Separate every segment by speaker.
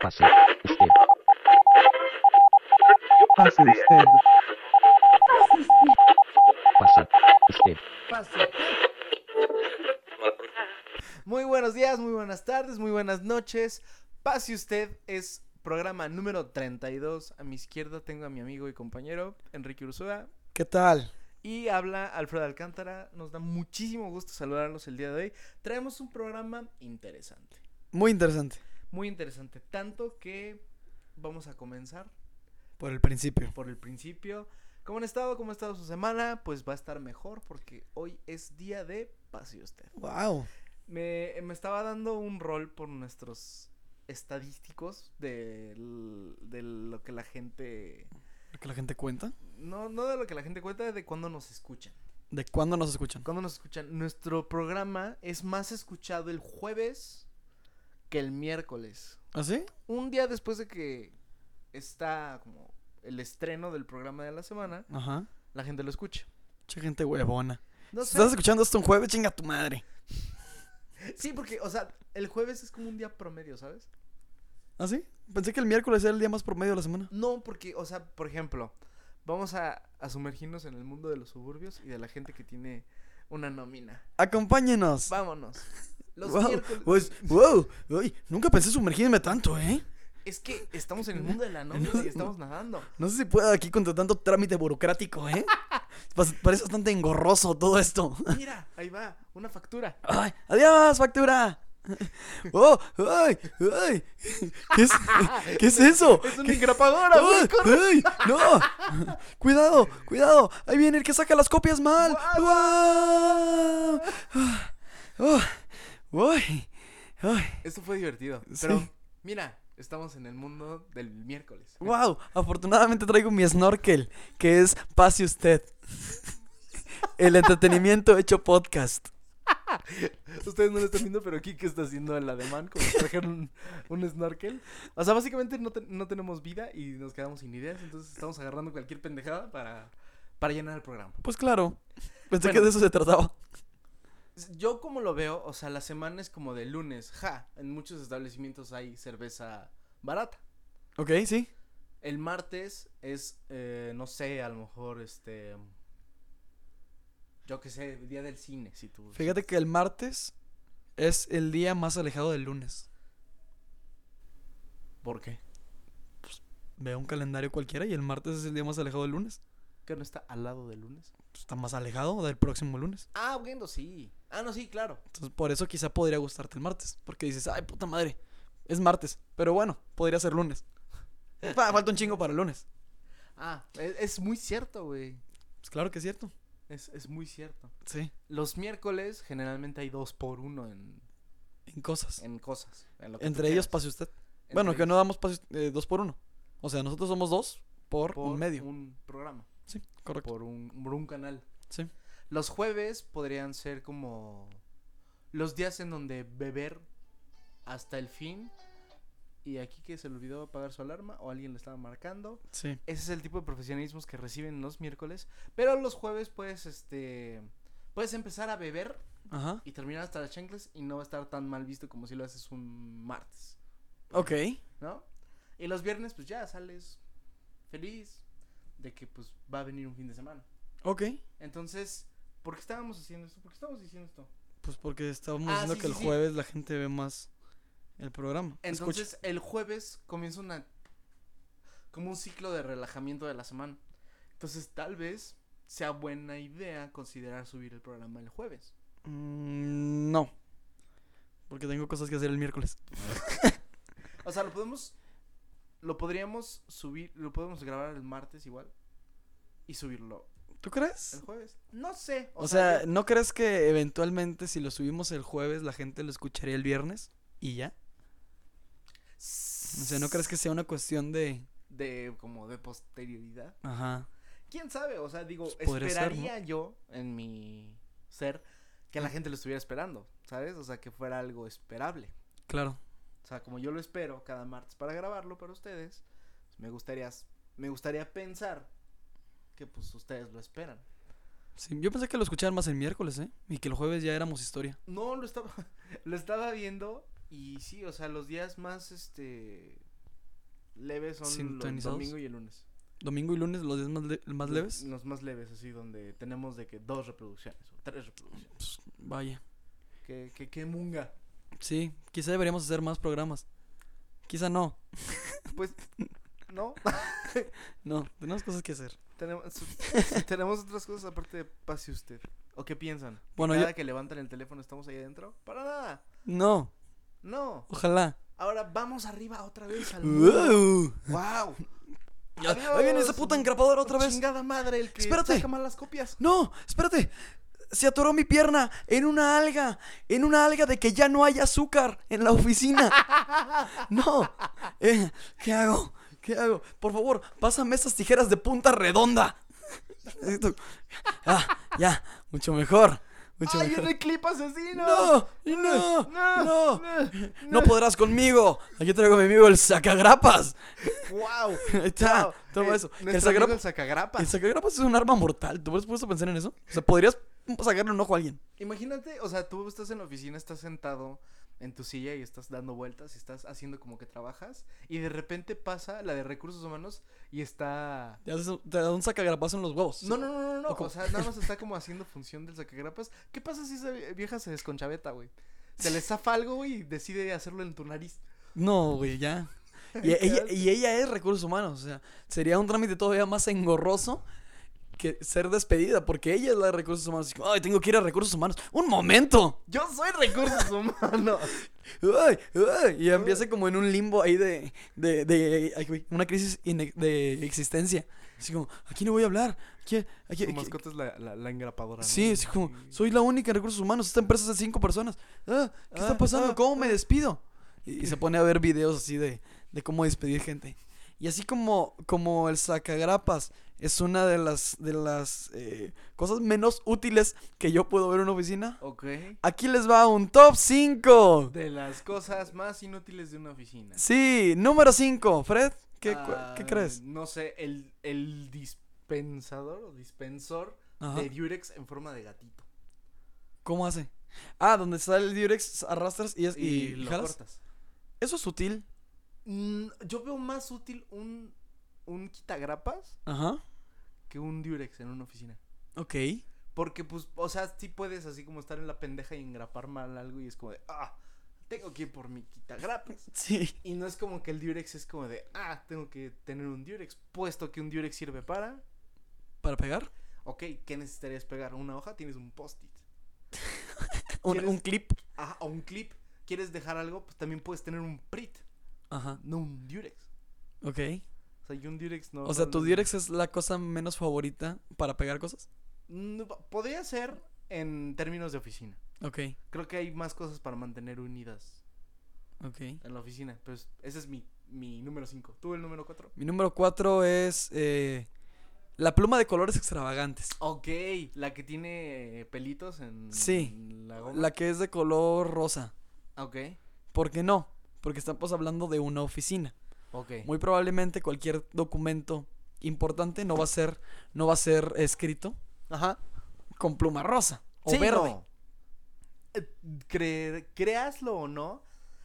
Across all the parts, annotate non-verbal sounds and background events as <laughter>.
Speaker 1: Pase usted.
Speaker 2: Pase usted.
Speaker 1: Pase usted.
Speaker 3: Muy buenos días, muy buenas tardes, muy buenas noches. Pase usted, es programa número 32. A mi izquierda tengo a mi amigo y compañero Enrique Ursúa.
Speaker 2: ¿Qué tal?
Speaker 3: Y habla Alfredo Alcántara. Nos da muchísimo gusto saludarlos el día de hoy. Traemos un programa interesante.
Speaker 2: Muy interesante.
Speaker 3: Muy interesante. Tanto que vamos a comenzar
Speaker 2: Por el principio.
Speaker 3: por el principio. ¿Cómo han estado? ¿Cómo ha estado su semana? Pues va a estar mejor porque hoy es día de Pase usted.
Speaker 2: Wow.
Speaker 3: Me, me estaba dando un rol por nuestros estadísticos de, de lo que la gente...
Speaker 2: ¿Lo que la gente cuenta?
Speaker 3: No, no de lo que la gente cuenta, de cuándo nos escuchan.
Speaker 2: ¿De cuándo nos escuchan?
Speaker 3: Cuándo nos escuchan. Nuestro programa es más escuchado el jueves que el miércoles.
Speaker 2: ¿Ah, sí?
Speaker 3: Un día después de que está como el estreno del programa de la semana,
Speaker 2: Ajá.
Speaker 3: la gente lo escucha.
Speaker 2: Che gente huevona.
Speaker 3: No
Speaker 2: Si
Speaker 3: sé.
Speaker 2: estás escuchando esto un jueves, chinga tu madre. <laughs>
Speaker 3: Sí, porque, o sea, el jueves es como un día promedio, ¿sabes?
Speaker 2: ¿Ah, sí? Pensé que el miércoles era el día más promedio de la semana.
Speaker 3: No, porque, o sea, por ejemplo, vamos a, a sumergirnos en el mundo de los suburbios y de la gente que tiene una nómina.
Speaker 2: Acompáñenos.
Speaker 3: Vámonos. Los
Speaker 2: wow.
Speaker 3: miércoles.
Speaker 2: Pues, wow. Uy, nunca pensé sumergirme tanto, ¿eh?
Speaker 3: Es que estamos en el mundo de la <laughs> nómina y estamos nadando.
Speaker 2: No sé si puedo aquí con tanto trámite burocrático, ¿eh? <laughs> Parece bastante engorroso todo esto. <laughs>
Speaker 3: Mira, ahí va, una factura.
Speaker 2: ¡Ay! ¡Adiós, factura! ¡Oh! ¡Ay! ¡Ay! ¿Qué es, ¿qué es eso?
Speaker 3: Es una
Speaker 2: ¿Qué-
Speaker 3: engrapadora,
Speaker 2: ¡Ay! ¡No! ¡Cuidado! ¡Cuidado! ¡Ahí viene el que saca las copias mal! ¡Guau! ¡Oh! ¡Uy! ¡Ay!
Speaker 3: Esto fue divertido.
Speaker 2: Sí.
Speaker 3: Pero, mira, estamos en el mundo del miércoles.
Speaker 2: ¡Wow! Afortunadamente traigo mi snorkel, que es Pase Usted. El entretenimiento hecho podcast. <laughs>
Speaker 3: Ustedes no lo están viendo, pero Kike está haciendo el ademán como si trajera un, un snorkel. O sea, básicamente no, te- no tenemos vida y nos quedamos sin ideas, entonces estamos agarrando cualquier pendejada para, para llenar el programa.
Speaker 2: Pues claro. Pensé
Speaker 3: Bueno.
Speaker 2: que de eso se trataba.
Speaker 3: Yo como lo veo, o sea, la semana es como de lunes, ja, en muchos establecimientos hay cerveza barata.
Speaker 2: Ok, sí.
Speaker 3: El martes es, eh, no sé, a lo mejor, este, yo qué sé, el día del cine, si tú...
Speaker 2: Fíjate que el martes es el día más alejado del lunes.
Speaker 3: ¿Por qué?
Speaker 2: Ve un calendario cualquiera y el martes es el día más alejado del lunes.
Speaker 3: ¿Que no está al lado del lunes?
Speaker 2: Está más alejado del próximo lunes.
Speaker 3: Ah, bueno, sí. Ah, no, sí, claro.
Speaker 2: Entonces, por eso quizá podría gustarte el martes. Porque dices, ay, puta madre, es martes. Pero bueno, podría ser lunes. <laughs> Fa- Falta un chingo para el lunes.
Speaker 3: Ah, es, es muy cierto, güey.
Speaker 2: Pues claro que es cierto.
Speaker 3: Es, es muy cierto.
Speaker 2: Sí,
Speaker 3: Los miércoles generalmente hay dos por uno en,
Speaker 2: en cosas.
Speaker 3: en cosas. en lo que tú
Speaker 2: Entre ellos pase usted.
Speaker 3: Entre
Speaker 2: Bueno, que no damos pase- eh, dos por uno. O sea, nosotros somos dos por,
Speaker 3: por
Speaker 2: un medio.
Speaker 3: un programa.
Speaker 2: Sí, correcto.
Speaker 3: Por un, por un canal.
Speaker 2: Sí.
Speaker 3: Los jueves podrían ser como los días en donde beber hasta el fin. Y aquí que se le olvidó apagar su alarma o alguien le estaba marcando.
Speaker 2: Sí.
Speaker 3: Ese es el tipo de profesionalismos que reciben los miércoles. Pero los jueves puedes, este, puedes empezar a beber
Speaker 2: Ajá.
Speaker 3: y terminar hasta las chanclas y no va a estar tan mal visto como si lo haces un martes,
Speaker 2: Ok.
Speaker 3: ¿no? Y los viernes pues ya sales feliz de que pues va a venir un fin de semana.
Speaker 2: Ok.
Speaker 3: Entonces, ¿por qué estábamos haciendo esto? ¿Por qué estamos diciendo esto?
Speaker 2: Pues porque estábamos
Speaker 3: Ah,
Speaker 2: diciendo
Speaker 3: sí,
Speaker 2: que
Speaker 3: sí,
Speaker 2: el
Speaker 3: sí.
Speaker 2: jueves la gente ve más el programa. Escucha.
Speaker 3: Entonces, el jueves comienza una como un ciclo de relajamiento de la semana. Entonces, tal vez sea buena idea considerar subir el programa el jueves.
Speaker 2: Mm, no. Porque tengo cosas que hacer el miércoles. <laughs>
Speaker 3: O sea, lo podemos lo podríamos subir, lo podemos grabar el martes igual y subirlo
Speaker 2: ¿Tú crees?
Speaker 3: el jueves. No sé,
Speaker 2: O, sea, ¿no crees que eventualmente si lo subimos el jueves la gente lo escucharía el viernes y ya? O sea, ¿no crees que sea una cuestión de...
Speaker 3: de como de posterioridad?
Speaker 2: Ajá.
Speaker 3: ¿Quién sabe? O sea, digo,
Speaker 2: Pues podría ser, ¿no?
Speaker 3: esperaría yo en mi ser que la gente lo estuviera esperando, ¿sabes? O sea, que fuera algo esperable.
Speaker 2: Claro.
Speaker 3: O sea, como yo lo espero cada martes para grabarlo para ustedes, pues, me gustaría me gustaría pensar que pues ustedes lo esperan.
Speaker 2: Sí, yo pensé que lo escuchaban más el miércoles, ¿eh? Y que el jueves ya éramos historia.
Speaker 3: No, lo estaba <laughs> lo estaba viendo Y sí, o sea, los días más, este, leves son los domingo y el lunes.
Speaker 2: Domingo y lunes, los días más, le- más
Speaker 3: Los-
Speaker 2: leves.
Speaker 3: Los más leves, así, donde tenemos de que dos reproducciones o tres reproducciones.
Speaker 2: Pues, vaya.
Speaker 3: Que, que, que munga.
Speaker 2: Sí, quizá deberíamos hacer más programas. Quizá no.
Speaker 3: Pues, ¿no? <laughs>
Speaker 2: No, tenemos cosas que hacer.
Speaker 3: tenemos, <laughs> tenemos otras cosas aparte de pase usted. ¿O qué piensan?
Speaker 2: Bueno,
Speaker 3: Cada
Speaker 2: yo-
Speaker 3: que levantan el teléfono estamos ahí adentro. Para nada.
Speaker 2: No,
Speaker 3: No.
Speaker 2: ojalá.
Speaker 3: Ahora vamos arriba otra vez al.
Speaker 2: ¡Wow!
Speaker 3: ¡Wow! <laughs>
Speaker 2: Ahí viene esa puta engrapadora otra vez.
Speaker 3: Chingada madre, el que
Speaker 2: Espérate.
Speaker 3: saca mal las copias.
Speaker 2: No, espérate. Se atoró mi pierna en una alga. En una alga de que ya no hay azúcar en la oficina. <laughs> No. Eh, ¿Qué hago? ¿Qué hago? Por favor, pásame esas tijeras de punta redonda. Ah, ya. Mucho mejor. Mucho
Speaker 3: ¡Ay,
Speaker 2: mejor.
Speaker 3: el clip asesino!
Speaker 2: No, no, no.
Speaker 3: no.
Speaker 2: No podrás conmigo. Aquí traigo a mi amigo el sacagrapas.
Speaker 3: ¡Wow! <laughs>
Speaker 2: Ahí está.
Speaker 3: Wow.
Speaker 2: Toma
Speaker 3: Eh,
Speaker 2: eso. El
Speaker 3: el sacagrapas.
Speaker 2: el sacagrapas es un arma mortal. ¿Tú has puesto a pensar en eso? O sea, podrías sacarle un ojo a alguien.
Speaker 3: Imagínate, o sea, tú estás en la oficina, estás sentado en tu silla y estás dando vueltas y estás haciendo como que trabajas y de repente pasa la de recursos humanos y está...
Speaker 2: Te, haces un- te da un sacagrapazo en los huevos.
Speaker 3: No, no, no, no, no.
Speaker 2: ¿O
Speaker 3: sea, nada más está <laughs> como haciendo función del sacagrapas. ¿Qué pasa si esa vie- vieja se desconchaveta, güey? Se le zafa algo, güey, y decide hacerlo en tu nariz.
Speaker 2: No, güey, ya. <laughs> Y ella, y ella es recursos humanos. O sea, sería un trámite todavía más engorroso que ser despedida, porque ella es la de recursos humanos. Como, Ay, tengo que ir a recursos humanos. ¡Un momento!
Speaker 3: Yo soy recursos humanos. <laughs>
Speaker 2: Ay, ay, y empieza como en un limbo ahí de, de, de, una crisis de existencia. Así como, aquí no voy a hablar. Aquí, aquí,
Speaker 3: Tu
Speaker 2: aquí-
Speaker 3: mascota es la, la, la engrapadora. ¿no?
Speaker 2: Sí, así como, soy la única en recursos humanos. Esta empresa es de cinco personas. Ah, ¿Qué
Speaker 3: Ah,
Speaker 2: está pasando?
Speaker 3: ah,
Speaker 2: ¿Cómo me despido? Y, y se <laughs> pone a ver videos así de, de cómo despedir gente. Y así como, como el sacagrapas es una de las, de las eh, cosas menos útiles que yo puedo ver en una oficina,
Speaker 3: Ok.
Speaker 2: aquí les va un top 5.
Speaker 3: De las cosas más inútiles de una oficina.
Speaker 2: Sí, número 5. Fred, ¿qué, cu-
Speaker 3: Ah,
Speaker 2: ¿qué crees?
Speaker 3: No sé, el, el dispensador o dispensor
Speaker 2: Ajá.
Speaker 3: de Durex en forma de gatito.
Speaker 2: ¿Cómo hace? Ah, donde está el Durex, arrastras y, es, y,
Speaker 3: Y,
Speaker 2: y
Speaker 3: lo
Speaker 2: jalas.
Speaker 3: cortas.
Speaker 2: Eso es útil.
Speaker 3: Mm, yo veo más útil un, un quitagrapas
Speaker 2: Ajá.
Speaker 3: Que un Durex en una oficina.
Speaker 2: Ok.
Speaker 3: Porque, pues, o sea, sí puedes así como estar en la pendeja y engrapar mal algo y es como de, ah, tengo que ir por mi quitagrapas. <laughs>
Speaker 2: Sí.
Speaker 3: Y no es como que el Durex es como de, ah, tengo que tener un Durex, puesto que un Durex sirve para,
Speaker 2: ¿Para pegar?
Speaker 3: ok, ¿qué necesitarías pegar? ¿Una hoja? Tienes un post-it. <laughs>
Speaker 2: Un, clip.
Speaker 3: Ajá, o un clip. ¿Quieres dejar algo? Pues también puedes tener un Prit,
Speaker 2: Ajá.
Speaker 3: no un Durex.
Speaker 2: Ok.
Speaker 3: O sea, y un Durex no.
Speaker 2: O sea,
Speaker 3: no
Speaker 2: tu Durex es la cosa menos favorita para pegar cosas.
Speaker 3: No, podría ser en términos de oficina.
Speaker 2: Ok.
Speaker 3: Creo que hay más cosas para mantener unidas
Speaker 2: Ok.
Speaker 3: en la oficina. Pues ese es mi, mi número 5. ¿Tú el número 4?
Speaker 2: Mi número 4 es eh, la pluma de colores extravagantes.
Speaker 3: Ok, la que tiene pelitos en
Speaker 2: Sí,
Speaker 3: en la goma.
Speaker 2: La que es de color rosa.
Speaker 3: Ok,
Speaker 2: ¿Por qué no? Porque estamos hablando de una oficina. Muy probablemente cualquier documento importante no va a ser, no va a ser escrito
Speaker 3: Ajá.
Speaker 2: con pluma rosa o
Speaker 3: Sí,
Speaker 2: verde.
Speaker 3: no. Eh, cre- créaslo o no,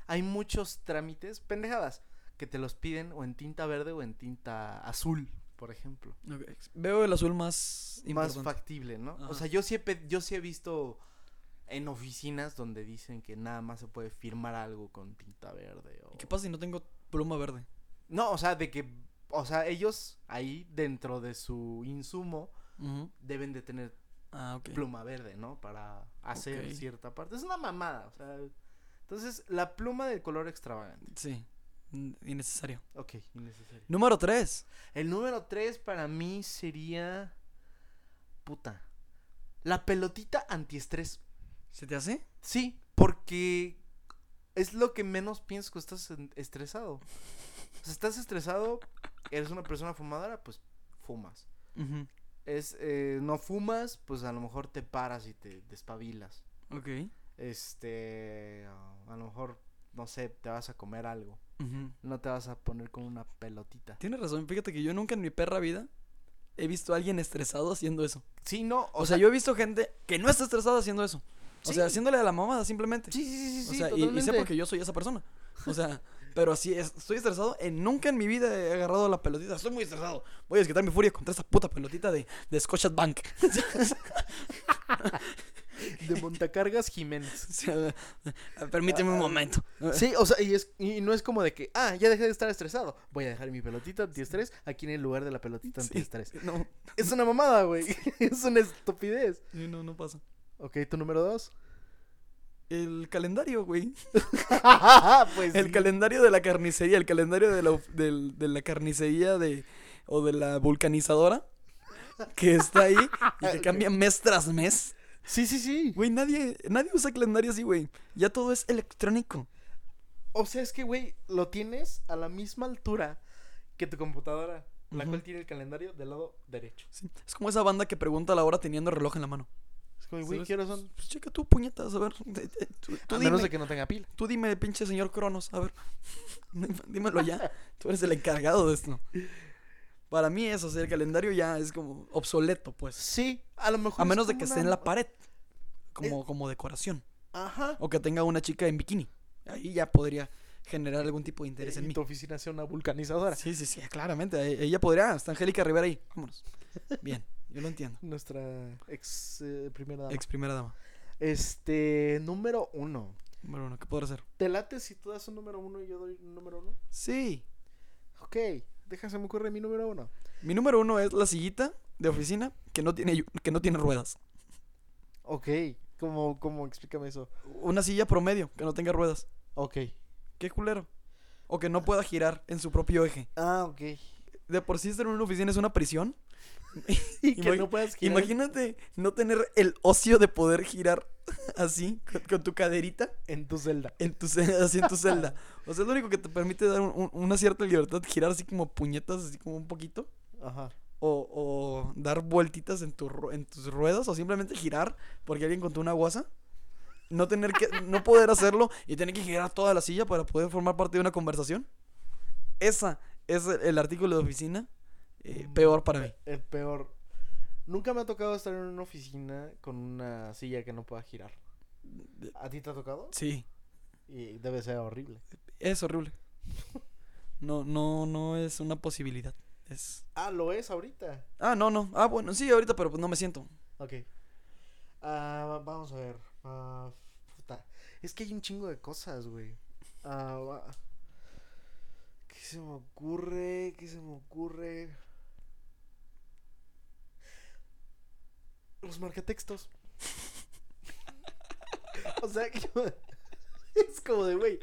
Speaker 3: hay muchos trámites, pendejadas, que te los piden o en tinta verde o en tinta azul, por ejemplo.
Speaker 2: Veo el azul más
Speaker 3: Más factible, ¿no?
Speaker 2: Ajá.
Speaker 3: O sea, yo sí, he, yo sí he visto en oficinas donde dicen que nada más se puede firmar algo con tinta verde. O...
Speaker 2: ¿Y ¿Qué pasa si no tengo pluma verde?
Speaker 3: No, o sea, de que, o sea, ellos ahí dentro de su insumo deben de tener
Speaker 2: Ah,
Speaker 3: pluma verde, ¿no? Para hacer cierta parte. Es una mamada, o sea. Entonces, la pluma de color extravagante.
Speaker 2: Sí, innecesario.
Speaker 3: Ok, innecesario.
Speaker 2: Número 3.
Speaker 3: El número 3 para mí sería. Puta. La pelotita antiestrés.
Speaker 2: ¿Se te hace?
Speaker 3: Sí, porque es lo que menos piensas que estás estresado. O sea, estás estresado, eres una persona fumadora, pues fumas. Es, eh, no fumas, pues a lo mejor te paras y te despabilas.
Speaker 2: Ok.
Speaker 3: Este, a lo mejor, no sé, te vas a comer algo. No te vas a poner con una pelotita.
Speaker 2: Tienes razón. Fíjate que yo nunca en mi perra vida he visto a alguien estresado haciendo eso.
Speaker 3: Sí, no,
Speaker 2: O, sea, yo he visto gente que no está estresada haciendo eso. O sea, haciéndole a la mamada simplemente.
Speaker 3: Sí, sí, sí, sí,
Speaker 2: o
Speaker 3: sí,
Speaker 2: sea, y- y, sé porque yo soy esa persona. O sea, pero así es, estoy estresado. En, nunca en mi vida he agarrado la pelotita. Estoy muy estresado. Voy a desquitar mi furia contra esta puta pelotita de, de Scotiabank Bank.
Speaker 3: De montacargas Jiménez. <laughs>
Speaker 2: Permíteme un momento.
Speaker 3: Sí, o sea, y, es, y no es como de que, ah, ya dejé de estar estresado. Voy a dejar mi pelotita antiestrés aquí en el lugar de la pelotita
Speaker 2: Sí.
Speaker 3: antiestrés.
Speaker 2: No,
Speaker 3: Es una mamada, güey. <laughs> es una estupidez.
Speaker 2: sí, no, no pasa.
Speaker 3: Ok, tu número dos.
Speaker 2: El calendario, güey. <laughs>
Speaker 3: pues
Speaker 2: El
Speaker 3: sí.
Speaker 2: calendario de la carnicería, el calendario de la, de la carnicería de, o de la vulcanizadora que está ahí y que <laughs> cambia mes tras mes.
Speaker 3: Sí, sí, sí.
Speaker 2: Güey, nadie, nadie usa calendario así, güey. Ya todo es electrónico.
Speaker 3: O sea, es que, güey, lo tienes a la misma altura que tu computadora, la cual tiene el calendario del lado derecho.
Speaker 2: Sí, Es como esa banda que pregunta la hora teniendo reloj en la mano.
Speaker 3: ¿Qué horas son?
Speaker 2: Pues checa tú, puñetas, a ver. eh, eh, Tú, tú
Speaker 3: A
Speaker 2: dime,
Speaker 3: menos de que no tenga pila.
Speaker 2: tú dime, pinche señor Cronos, a ver. <laughs> Dímelo ya. Tú eres el encargado de esto. Para mí eso, o sea, el calendario ya es como obsoleto, pues.
Speaker 3: Sí, a lo mejor.
Speaker 2: A menos de que esté en la pared. Como, como decoración.
Speaker 3: Ajá.
Speaker 2: O que tenga una chica en bikini. Ahí ya podría generar algún tipo de interés en
Speaker 3: Y
Speaker 2: mí.
Speaker 3: tu oficina sea una vulcanizadora.
Speaker 2: Sí, sí, sí, claramente. Ella podría. Está Angélica Rivera ahí. Vámonos. <laughs> Bien, yo lo entiendo.
Speaker 3: Nuestra ex eh, primera dama.
Speaker 2: Ex primera dama.
Speaker 3: Este, número uno.
Speaker 2: Bueno, bueno, ¿qué podrá hacer?
Speaker 3: ¿Te late si tú das un número uno y yo doy un número uno?
Speaker 2: Sí.
Speaker 3: Ok, déjame ocurre mi número uno.
Speaker 2: Mi número uno es la sillita de oficina que no tiene, que no tiene ruedas.
Speaker 3: Ok, ¿cómo, cómo? Explícame eso.
Speaker 2: Una silla promedio que no tenga ruedas.
Speaker 3: Ok.
Speaker 2: Qué culero. O que no pueda girar en su propio eje.
Speaker 3: Ah, ok.
Speaker 2: De por sí estar en una oficina es una prisión. <laughs>
Speaker 3: Y que
Speaker 2: Imag-
Speaker 3: no puedas girar.
Speaker 2: Imagínate no tener el ocio de poder girar <laughs> así, con, con tu caderita,
Speaker 3: En tu celda.
Speaker 2: en tu, ce- <laughs> así en tu celda. O sea, es lo único que te permite dar un- un- una cierta libertad, girar así como puñetas, así como un poquito.
Speaker 3: Ajá.
Speaker 2: O, o dar vueltitas en, tu, en tus ruedas, o simplemente girar porque alguien contó una guasa. No tener que, no poder hacerlo y tener que girar toda la silla para poder formar parte de una conversación. Esa es el, artículo de oficina eh,
Speaker 3: Mm,
Speaker 2: peor para mí.
Speaker 3: El peor. Nunca me ha tocado estar en una oficina con una silla que no pueda girar. ¿A ti te ha tocado?
Speaker 2: Sí,
Speaker 3: Y debe ser horrible.
Speaker 2: es horrible. No, no, no es una posibilidad. Es.
Speaker 3: Ah, lo es ahorita.
Speaker 2: Ah, no, no. Ah, bueno, sí, ahorita, pero pues no me siento.
Speaker 3: Ok. Ah, vamos a ver. Ah, puta. Es que hay un chingo de cosas, güey. Ah, ¿Qué se me ocurre? ¿Qué se me ocurre? Los marcatextos. <laughs> o sea, yo- <laughs> es como de, güey.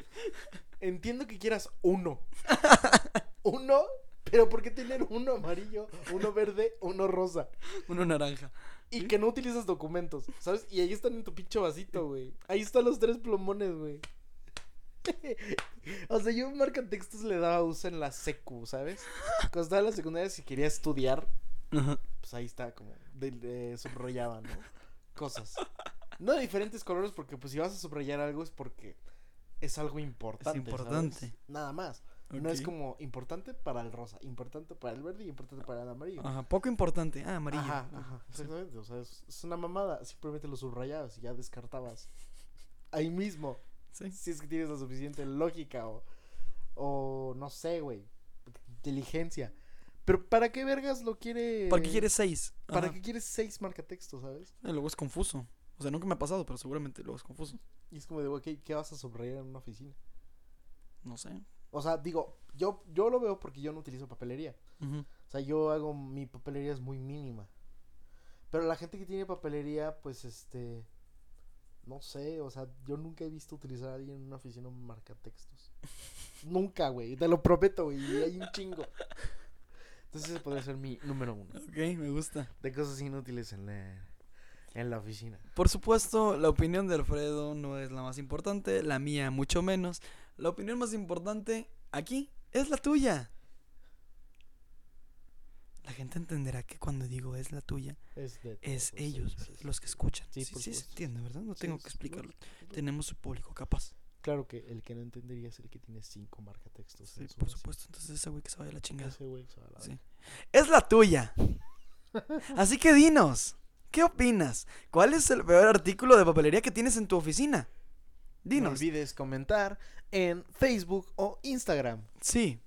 Speaker 3: Entiendo que quieras uno. <laughs> uno, pero ¿por qué tener uno amarillo, uno verde, uno rosa?
Speaker 2: Uno naranja.
Speaker 3: Y que no utilizas documentos, ¿sabes? Y ahí están en tu pinche vasito, güey. Ahí están los tres plumones, güey. <laughs> o sea, yo marca textos le daba uso en la secu, ¿sabes? Cuando estaba en la secundaria, si quería estudiar, pues ahí está, como, de, de- subrayaba, ¿no? Cosas. No de diferentes colores, porque pues si vas a subrayar algo es porque es algo importante. ¿sabes?
Speaker 2: importante.
Speaker 3: Nada más. No es como importante para el rosa, importante para el verde y importante para el amarillo.
Speaker 2: Ajá, poco importante. Ah, amarillo.
Speaker 3: Ajá,
Speaker 2: Ajá,
Speaker 3: exactamente. O sea, es, es una mamada. Simplemente lo subrayabas y ya descartabas. Ahí mismo.
Speaker 2: Sí.
Speaker 3: Si es que tienes la suficiente lógica o. O no sé, güey. Inteligencia. Pero ¿para qué vergas lo quiere?
Speaker 2: ¿Para qué quieres seis?
Speaker 3: ¿Para
Speaker 2: Ajá.
Speaker 3: qué quieres seis marcatextos, sabes?
Speaker 2: Eh, luego es confuso. O sea, nunca me ha pasado, pero seguramente luego es confuso.
Speaker 3: Y es como de, güey, ¿qué, qué vas a subrayar en una oficina?
Speaker 2: No sé.
Speaker 3: O sea, digo, yo, yo lo veo porque yo no utilizo papelería. O sea, yo hago, mi papelería es muy mínima. Pero la gente que tiene papelería, pues este, no sé, o sea, yo nunca he visto utilizar a alguien en una oficina un marcatextos. <laughs> nunca, güey, te lo prometo, güey, hay un chingo. Entonces ese podría ser mi número uno.
Speaker 2: Ok, me gusta.
Speaker 3: De cosas inútiles en la, en la oficina.
Speaker 2: Por supuesto, la opinión de Alfredo no es la más importante, la mía mucho menos. La opinión más importante aquí es la tuya. La gente entenderá que cuando digo es la tuya,
Speaker 3: Es, de
Speaker 2: es
Speaker 3: todos,
Speaker 2: ellos,
Speaker 3: sí,
Speaker 2: ¿verdad?
Speaker 3: sí,
Speaker 2: los que escuchan.
Speaker 3: Sí,
Speaker 2: Sí, sí, se entiende, ¿verdad? No tengo que explicarlo.
Speaker 3: claro.
Speaker 2: Tenemos su público capaz.
Speaker 3: Claro que el que no entendería es el que tiene cinco marcatextos.
Speaker 2: Sí,
Speaker 3: en su
Speaker 2: por supuesto. Entonces ese güey que se vaya a la chingada.
Speaker 3: Ese güey se va a la
Speaker 2: Sí. Es la tuya. Así que dinos, ¿Qué opinas? ¿Cuál es el peor artículo de papelería que tienes en tu oficina?
Speaker 3: No
Speaker 2: Dinos.
Speaker 3: olvides comentar en Facebook o Instagram.
Speaker 2: Sí.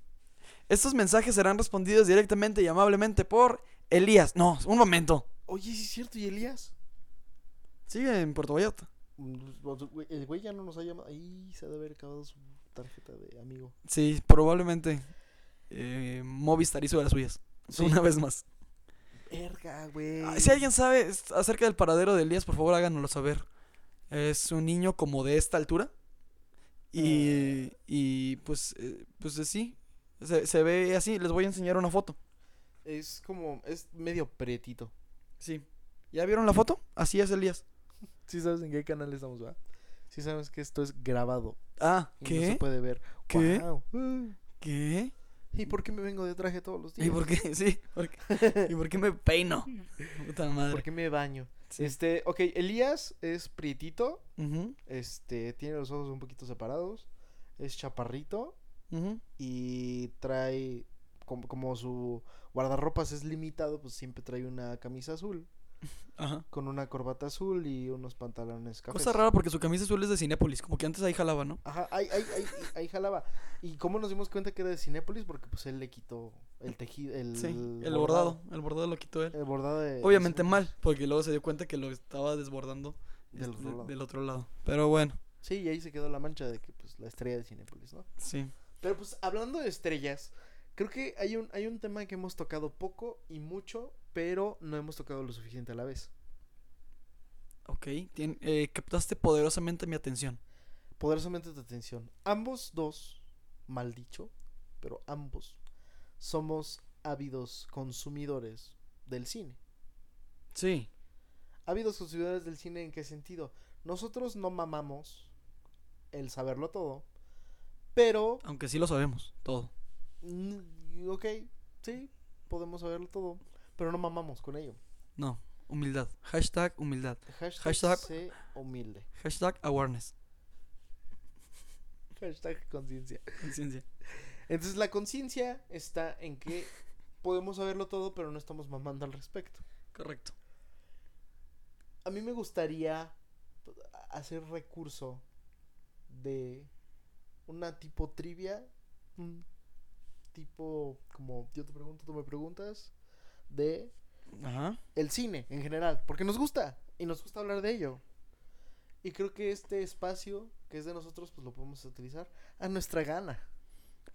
Speaker 2: Estos mensajes serán respondidos directamente y amablemente por Elías. No, un momento.
Speaker 3: Oye, sí es cierto, ¿y Elías?
Speaker 2: Sigue en Puerto Vallarta.
Speaker 3: Mm, pues, güey, El güey ya no nos ha llamado. Ahí se ha de haber acabado su tarjeta de amigo.
Speaker 2: Sí, probablemente. Eh, Movistar hizo de las suyas.
Speaker 3: Sí.
Speaker 2: Una vez más.
Speaker 3: Verga, güey.
Speaker 2: Ah, Si alguien sabe acerca del paradero de Elías, por favor háganoslo saber. Es un niño como de esta altura. Y, y pues, eh, pues eh, sí. Se, se ve así. Les voy a enseñar una foto.
Speaker 3: Es como. Es medio pretito.
Speaker 2: Sí. ¿Ya vieron la foto? Así es Elías.
Speaker 3: Sí sabes en qué canal estamos, ¿va? Sí sabes que esto es grabado.
Speaker 2: Ah,
Speaker 3: Y no se
Speaker 2: ¿qué?
Speaker 3: puede ver.
Speaker 2: ¿Qué?
Speaker 3: Mm.
Speaker 2: ¿Qué?
Speaker 3: ¿Y por qué me vengo de traje todos los días?
Speaker 2: ¿Y por qué? <laughs> Sí. ¿por qué? ¿Y por qué me peino? Puta madre.
Speaker 3: ¿Por qué me baño?
Speaker 2: Sí.
Speaker 3: Este, ok, Elías es prietito. Este, tiene los ojos un poquito separados. Es chaparrito. Y trae. Como, como su guardarropas es limitado, pues siempre trae una camisa azul.
Speaker 2: Ajá.
Speaker 3: Con una corbata azul y unos pantalones cafés.
Speaker 2: Cosa rara porque su camisa azul es de Cinépolis. Como que antes ahí jalaba, ¿no?
Speaker 3: Ajá, ahí, ahí, ahí, ahí jalaba. ¿Y cómo nos dimos cuenta que era de Cinépolis? Porque pues él le quitó el tejido, el,
Speaker 2: Sí. El bordado. El bordado lo quitó él.
Speaker 3: El bordado de...
Speaker 2: Obviamente
Speaker 3: de
Speaker 2: mal, porque luego se dio cuenta que lo estaba desbordando
Speaker 3: Del
Speaker 2: este,
Speaker 3: otro lado.
Speaker 2: del otro lado. Pero bueno,
Speaker 3: Sí, y ahí se quedó la mancha de que pues la estrella de Cinépolis, ¿no?
Speaker 2: sí.
Speaker 3: Pero pues hablando de estrellas, creo que hay un, hay un tema que hemos tocado poco y mucho, pero no hemos tocado lo suficiente a la vez.
Speaker 2: Ok, tien- eh, captaste poderosamente mi atención.
Speaker 3: Poderosamente tu atención. Ambos dos, mal dicho, pero ambos somos ávidos consumidores del cine.
Speaker 2: Sí,
Speaker 3: Ávidos consumidores del cine en qué sentido? Nosotros no mamamos el saberlo todo, pero
Speaker 2: aunque sí lo sabemos, todo.
Speaker 3: mm, ok, sí, podemos saberlo todo, pero no mamamos con ello.
Speaker 2: No, humildad. Hashtag humildad.
Speaker 3: Hashtag,
Speaker 2: Hashtag-
Speaker 3: sé humilde.
Speaker 2: Hashtag awareness. <laughs>
Speaker 3: Hashtag conciencia.
Speaker 2: Conciencia.
Speaker 3: Entonces la conciencia está en que podemos saberlo todo, pero no estamos mamando al respecto.
Speaker 2: Correcto.
Speaker 3: A mí me gustaría hacer recurso de una tipo trivia, un tipo como yo te pregunto, tú me preguntas, de
Speaker 2: Ajá.
Speaker 3: el cine en general, porque nos gusta y nos gusta hablar de ello. Y creo que este espacio que es de nosotros, pues lo podemos utilizar a nuestra gana.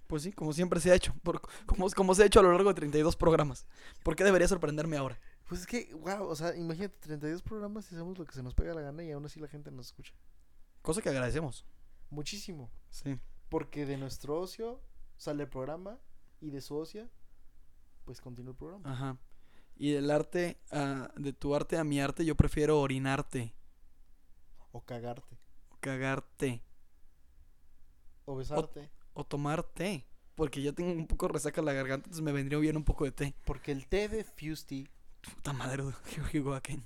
Speaker 2: Pues sí, como siempre se ha hecho. Por, como, como se ha hecho a lo largo de 32 programas. ¿Por qué debería sorprenderme ahora?
Speaker 3: Pues es que, wow, o sea, imagínate 32 programas y hacemos lo que se nos pega la gana y aún así la gente nos escucha.
Speaker 2: Cosa que agradecemos.
Speaker 3: Muchísimo.
Speaker 2: Sí.
Speaker 3: Porque de nuestro ocio sale el programa y de su ocia, pues continúa el programa.
Speaker 2: Ajá. Y del arte, a- de tu arte a mi arte, yo prefiero orinarte.
Speaker 3: O cagarte.
Speaker 2: O cagarte.
Speaker 3: O besarte.
Speaker 2: O tomar té. Porque ya tengo un poco resaca en la garganta, entonces me vendría bien un poco de té.
Speaker 3: Porque el té de Fusty.
Speaker 2: Puta madre, Here we go again.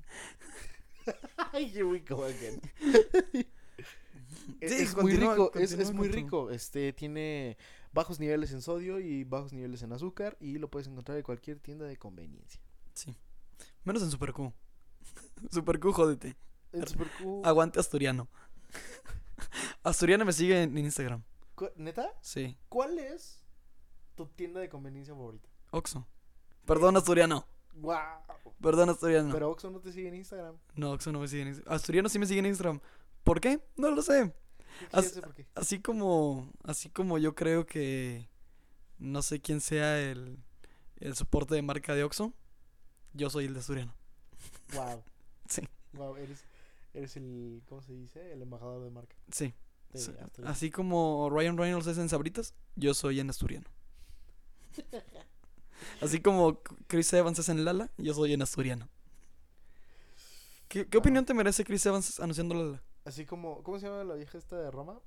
Speaker 3: Ay, here we go again. Es, muy
Speaker 2: continúa-
Speaker 3: rico, es,
Speaker 2: continúa
Speaker 3: es muy rico. Este tiene bajos niveles en sodio y bajos niveles en azúcar y lo puedes encontrar en cualquier tienda de conveniencia.
Speaker 2: Sí. Menos en Super Q. <laughs> Super Q, jódete.
Speaker 3: El Super Q-
Speaker 2: Aguante asturiano. <laughs> Asturiano me sigue en Instagram.
Speaker 3: ¿Neta?
Speaker 2: Sí.
Speaker 3: ¿Cuál es tu tienda de conveniencia favorita?
Speaker 2: Oxo. Perdón, asturiano.
Speaker 3: ¡Wow!
Speaker 2: Perdón, asturiano.
Speaker 3: Pero Oxxo no te sigue en Instagram.
Speaker 2: No, Oxo no me sigue en Instagram. Asturiano sí me sigue en Instagram. ¿Por qué? No lo sé.
Speaker 3: Por qué.
Speaker 2: Así como, así como yo creo que no sé quién sea el, el soporte de marca de Oxxo, yo soy el de Asturiano.
Speaker 3: Wow. <laughs>
Speaker 2: Sí.
Speaker 3: Wow, eres, eres el, ¿cómo se dice? El embajador de marca.
Speaker 2: Sí.
Speaker 3: de
Speaker 2: sí.
Speaker 3: Asturias.
Speaker 2: Así como Ryan Reynolds es en Sabritas, yo soy en Asturiano. <laughs> Así como Chris Evans es en Lala, yo soy en Asturiano. ¿Qué, qué opinión te merece Chris Evans anunciando Lala?
Speaker 3: Así como, ¿cómo se llama la vieja esta de Roma?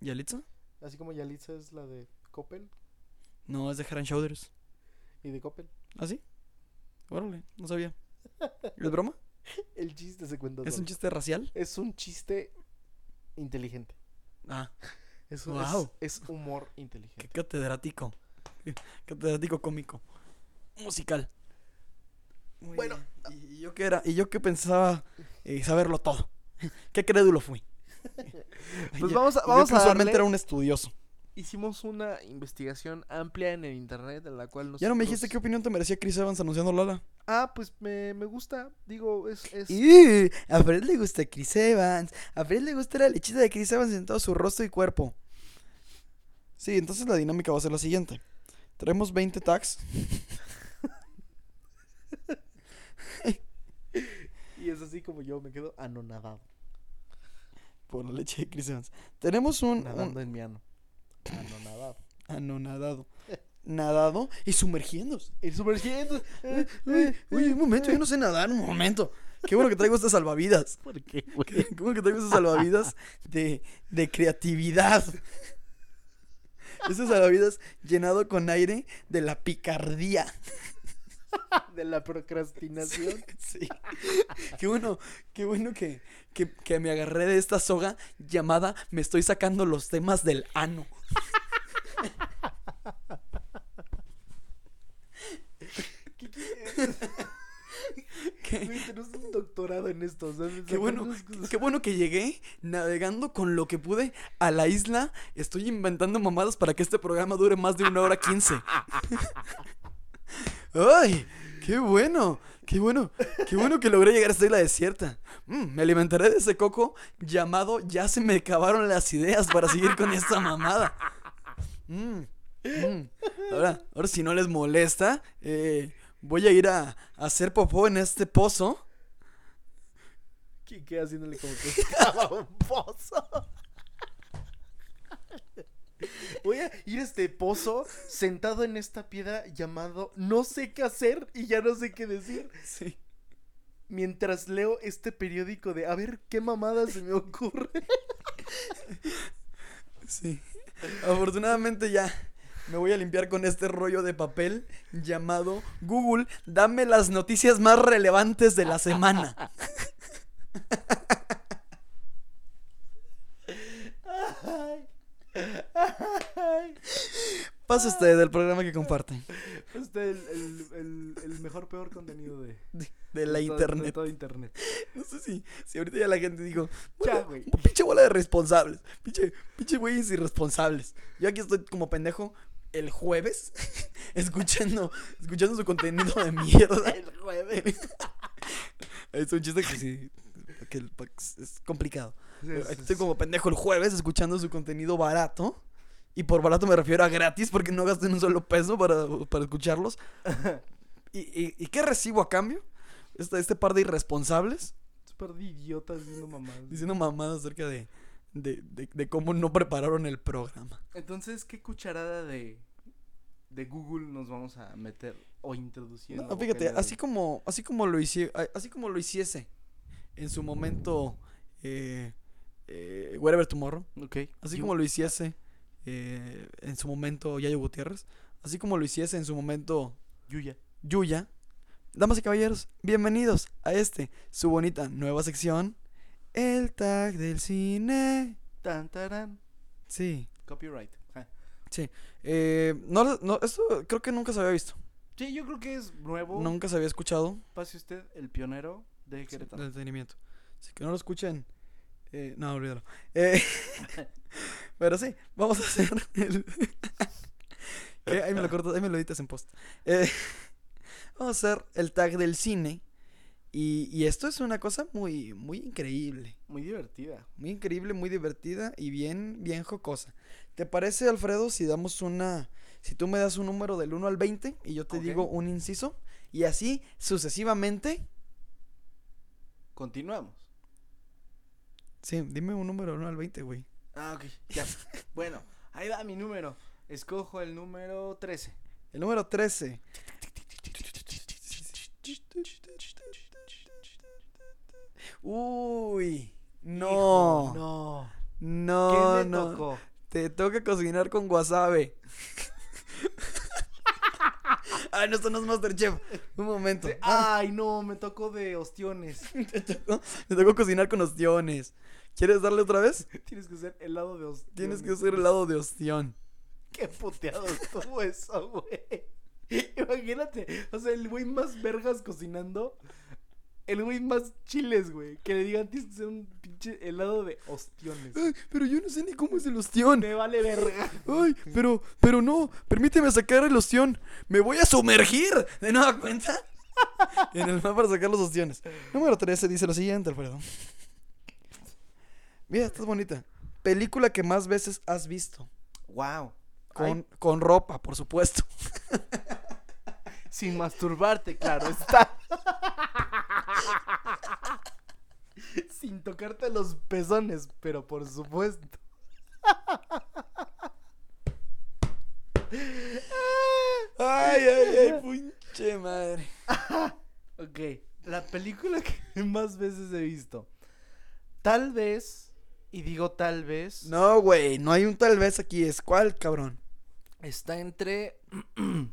Speaker 2: ¿Yalitza?
Speaker 3: Así como Yalitza es la de Coppel
Speaker 2: No, es de Head Shoulders.
Speaker 3: y de Coppel.
Speaker 2: ¿Ah, sí? Órale, no sabía. ¿Es broma? <laughs>
Speaker 3: El chiste se cuenta
Speaker 2: ¿Es un chiste racial?
Speaker 3: Es un chiste inteligente.
Speaker 2: Ah, <laughs>
Speaker 3: Es, un- es, es humor
Speaker 2: qué
Speaker 3: inteligente.
Speaker 2: catedrático. Qué Catedrático cómico. Musical. Muy
Speaker 3: Bueno,
Speaker 2: bien. ¿Y yo qué era? ¿Y yo qué pensaba eh, saberlo todo? <laughs> ¿Qué crédulo fui? <laughs>
Speaker 3: Pues vamos a-
Speaker 2: y yo
Speaker 3: vamos a darle-
Speaker 2: era un estudioso.
Speaker 3: Hicimos una investigación amplia en el internet en la cual nosotros...
Speaker 2: Ya no me dijiste qué opinión te merecía Chris Evans anunciando Lala.
Speaker 3: Ah, pues me, me gusta, digo, es... es...
Speaker 2: Y a Fred le gusta Chris Evans. A Fred le gusta la lechita de Chris Evans en todo su rostro y cuerpo. Sí, entonces la dinámica va a ser la siguiente. Traemos 20 tags. <laughs>
Speaker 3: Y es así como yo me quedo anonadado.
Speaker 2: por la leche de Chris Evans. Tenemos un, un
Speaker 3: Nadando en mi ano. Anonadado.
Speaker 2: anonadado. Nadado y sumergiéndose.
Speaker 3: El sumergiendo.
Speaker 2: Uy, un momento, yo no sé nadar, un momento. Qué bueno que traigo estas salvavidas.
Speaker 3: ¿Por qué,
Speaker 2: Qué qué bueno que traigo estas salvavidas de, de creatividad. Estas salvavidas llenado con aire de la picardía. <laughs>
Speaker 3: De la procrastinación. <laughs>
Speaker 2: Sí. <laughs> Qué bueno, qué bueno que, que, que me agarré de esta soga llamada Me estoy sacando los temas del ano. Qué,
Speaker 3: tenemos un doctorado en esto, ¿sabes?
Speaker 2: qué bueno, qué bueno que llegué navegando con lo que pude a la isla. Estoy inventando mamadas para que este programa dure más de una hora quince. ¡Ay! ¡Qué bueno! ¡Qué bueno! ¡Qué bueno que logré llegar a esta isla desierta! Mm, me alimentaré de ese coco llamado Ya se me acabaron las ideas para seguir con esta mamada. Mm, mm. Ahora, ahora si no les molesta, eh, voy a ir a, a hacer popó en este pozo.
Speaker 3: Quique haciéndole como que <laughs> excava un pozo. Voy a ir a este pozo sentado en esta piedra llamado No sé qué hacer y ya no sé qué decir.
Speaker 2: Sí.
Speaker 3: Mientras leo este periódico de a ver qué mamada se me ocurre.
Speaker 2: Sí. Afortunadamente ya me voy a limpiar con este rollo de papel llamado Google, dame las noticias más relevantes de la semana. <laughs>
Speaker 3: Ay.
Speaker 2: Pasa usted del programa que comparte.
Speaker 3: Es el, el- el- el mejor, peor contenido de,
Speaker 2: De la
Speaker 3: de todo-
Speaker 2: internet.
Speaker 3: de todo internet.
Speaker 2: No sé si, si ahorita ya la gente dijo,
Speaker 3: Ya, güey.
Speaker 2: pinche bola de responsables. Pinche, pinche güeyes irresponsables. Yo aquí estoy como pendejo el jueves <laughs> escuchando, escuchando su contenido de mierda. <laughs>
Speaker 3: El jueves.
Speaker 2: Es un chiste que sí, que el- es complicado.
Speaker 3: Sí, sí,
Speaker 2: Estoy
Speaker 3: sí.
Speaker 2: como pendejo el jueves escuchando su contenido barato. Y por barato me refiero a gratis porque no gasté un solo peso para, para escucharlos. <laughs> ¿Y, y, y qué recibo a cambio? Este, este par de irresponsables
Speaker 3: Súper de idiotas diciendo mamadas.
Speaker 2: diciendo mamadas acerca de, de, de- de cómo no prepararon el programa.
Speaker 3: Entonces, ¿qué cucharada de, de Google nos vamos a meter o introducir?
Speaker 2: No, fíjate, así como, así como lo hice, así como lo hiciese en su momento eh, eh, Wherever Tomorrow.
Speaker 3: Ok.
Speaker 2: Así
Speaker 3: You-
Speaker 2: como lo hiciese eh, en su momento Yayo Gutiérrez. Así como lo hiciese en su momento
Speaker 3: Yuya.
Speaker 2: Yuya. Damas y caballeros, bienvenidos a este, su bonita nueva sección. El tag del cine.
Speaker 3: Tan, taran.
Speaker 2: Sí.
Speaker 3: Copyright. Ja.
Speaker 2: Eh, no, no, esto creo que nunca se había visto.
Speaker 3: Sí, yo creo que es nuevo.
Speaker 2: Nunca se había escuchado.
Speaker 3: Pase usted el pionero de
Speaker 2: Sí,
Speaker 3: Querétaro.
Speaker 2: de entretenimiento. Así que no lo escuchen. eh, no, olvídalo. Eh, <laughs> pero sí, vamos a hacer <laughs> el... <laughs> ¿Qué? Ahí me lo cortas, ahí me lo editas en post. Eh, vamos a hacer el tag del cine. Y, y esto es una cosa muy, muy increíble.
Speaker 3: Muy divertida.
Speaker 2: Muy increíble, muy divertida y bien, bien jocosa. ¿Te parece, Alfredo, si damos una... Si tú me das un número del 1 al 20 y yo te digo un inciso? Y así sucesivamente
Speaker 3: Continuamos.
Speaker 2: Sí, dime un número del 1 al 20, güey.
Speaker 3: Ah, ok. Ya. <laughs> bueno, ahí va mi número. Escojo el número 13.
Speaker 2: El número 13. Uy. No.
Speaker 3: No.
Speaker 2: No,
Speaker 3: ¿Qué me
Speaker 2: no.
Speaker 3: tocó?
Speaker 2: Te toca cocinar con wasabi. Ay, no, esto no es Masterchef. Un momento.
Speaker 3: De- Ay, no, me tocó de ostiones. <laughs>
Speaker 2: Te tocó, te tocó cocinar con ostiones. ¿Quieres darle otra vez? <laughs>
Speaker 3: Tienes que hacer helado de ostiones.
Speaker 2: Tienes que hacer helado de ostión.
Speaker 3: Qué puteado estuvo <laughs> eso, güey. Imagínate, o sea, el güey más vergas cocinando. El güey más chiles, güey. Que le digan, tienes que ser un pinche helado de ostiones.
Speaker 2: Ay, pero yo no sé ni cómo es el ostión.
Speaker 3: Me vale verga.
Speaker 2: Ay, pero, pero no, permíteme sacar el ostión. Me voy a sumergir. ¿De nueva cuenta? <laughs> en el mar para sacar los ostiones. Número 13 dice lo siguiente, Alfredo. Mira, estás bonita. Película que más veces has visto.
Speaker 3: Wow.
Speaker 2: Con, con ropa, por supuesto. <laughs>
Speaker 3: Sin masturbarte, claro está. <laughs> <laughs> Sin tocarte los pezones, pero por supuesto.
Speaker 2: Ay, ay, ay, pinche madre. <laughs>
Speaker 3: Ok, la película que <laughs> más veces he visto. Tal vez, y digo tal vez,
Speaker 2: No, güey, no hay un tal vez aquí. Es cuál, cabrón.
Speaker 3: está entre. <clears throat>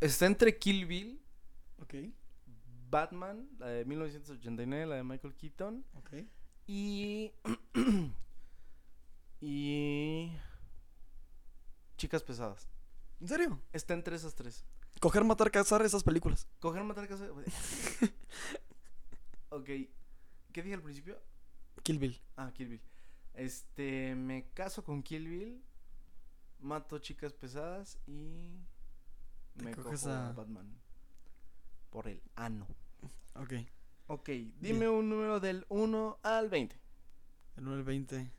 Speaker 3: está entre Kill Bill,
Speaker 2: Ok,
Speaker 3: Batman, la de 1989, la de Michael Keaton,
Speaker 2: ok.
Speaker 3: y. <clears throat> y. Chicas pesadas.
Speaker 2: ¿En serio?
Speaker 3: Está entre esas tres.
Speaker 2: Coger, matar, cazar esas películas.
Speaker 3: Coger, matar, casa. <laughs> ok. ¿Qué dije al principio?
Speaker 2: Kill Bill.
Speaker 3: Ah, Kill Bill. Este, me caso con Kill Bill, mato chicas pesadas y me
Speaker 2: coges
Speaker 3: cojo a
Speaker 2: a-
Speaker 3: Batman por el ano.
Speaker 2: Ok.
Speaker 3: Ok, dime un número del 1 al 20.
Speaker 2: El 1 al 20.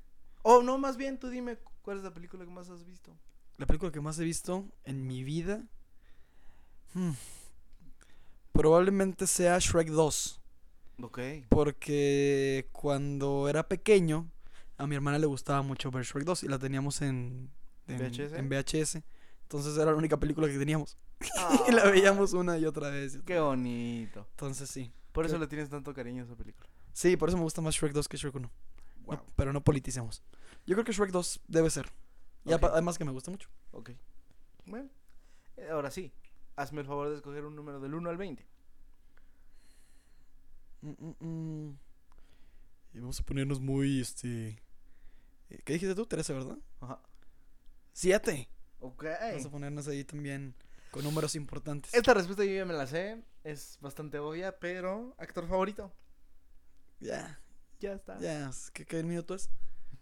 Speaker 3: Oh, no, más bien tú dime cu- cuál es la película que más has visto.
Speaker 2: La película que más he visto en mi vida. hmm, probablemente sea Shrek 2.
Speaker 3: Ok.
Speaker 2: Porque cuando era pequeño, a mi hermana le gustaba mucho ver Shrek 2 y la teníamos en, en,
Speaker 3: ¿VHS?
Speaker 2: en VHS. Entonces era la única película que teníamos. <laughs> y la veíamos una y otra vez.
Speaker 3: Ah, Qué bonito.
Speaker 2: Entonces sí.
Speaker 3: Por eso le tienes tanto cariño a esa película.
Speaker 2: Sí, por eso me gusta más Shrek 2 que Shrek 1. No,
Speaker 3: Wow.
Speaker 2: pero no politicemos. Yo creo que Shrek 2 debe ser. Y además que me gusta mucho.
Speaker 3: Ok. Bueno, eh, ahora sí. Hazme el favor de escoger un número del 1 al 20.
Speaker 2: Mm, mm, mm. Y vamos a ponernos muy, este... eh, ¿Qué dijiste tú? 13, ¿verdad?
Speaker 3: Ajá.
Speaker 2: 7.
Speaker 3: Ok.
Speaker 2: Vamos a ponernos ahí también con números importantes.
Speaker 3: Esta respuesta yo ya me la sé. Es bastante obvia, pero actor favorito.
Speaker 2: Ya,
Speaker 3: Ya está.
Speaker 2: ya. ¿Qué, qué minuto es?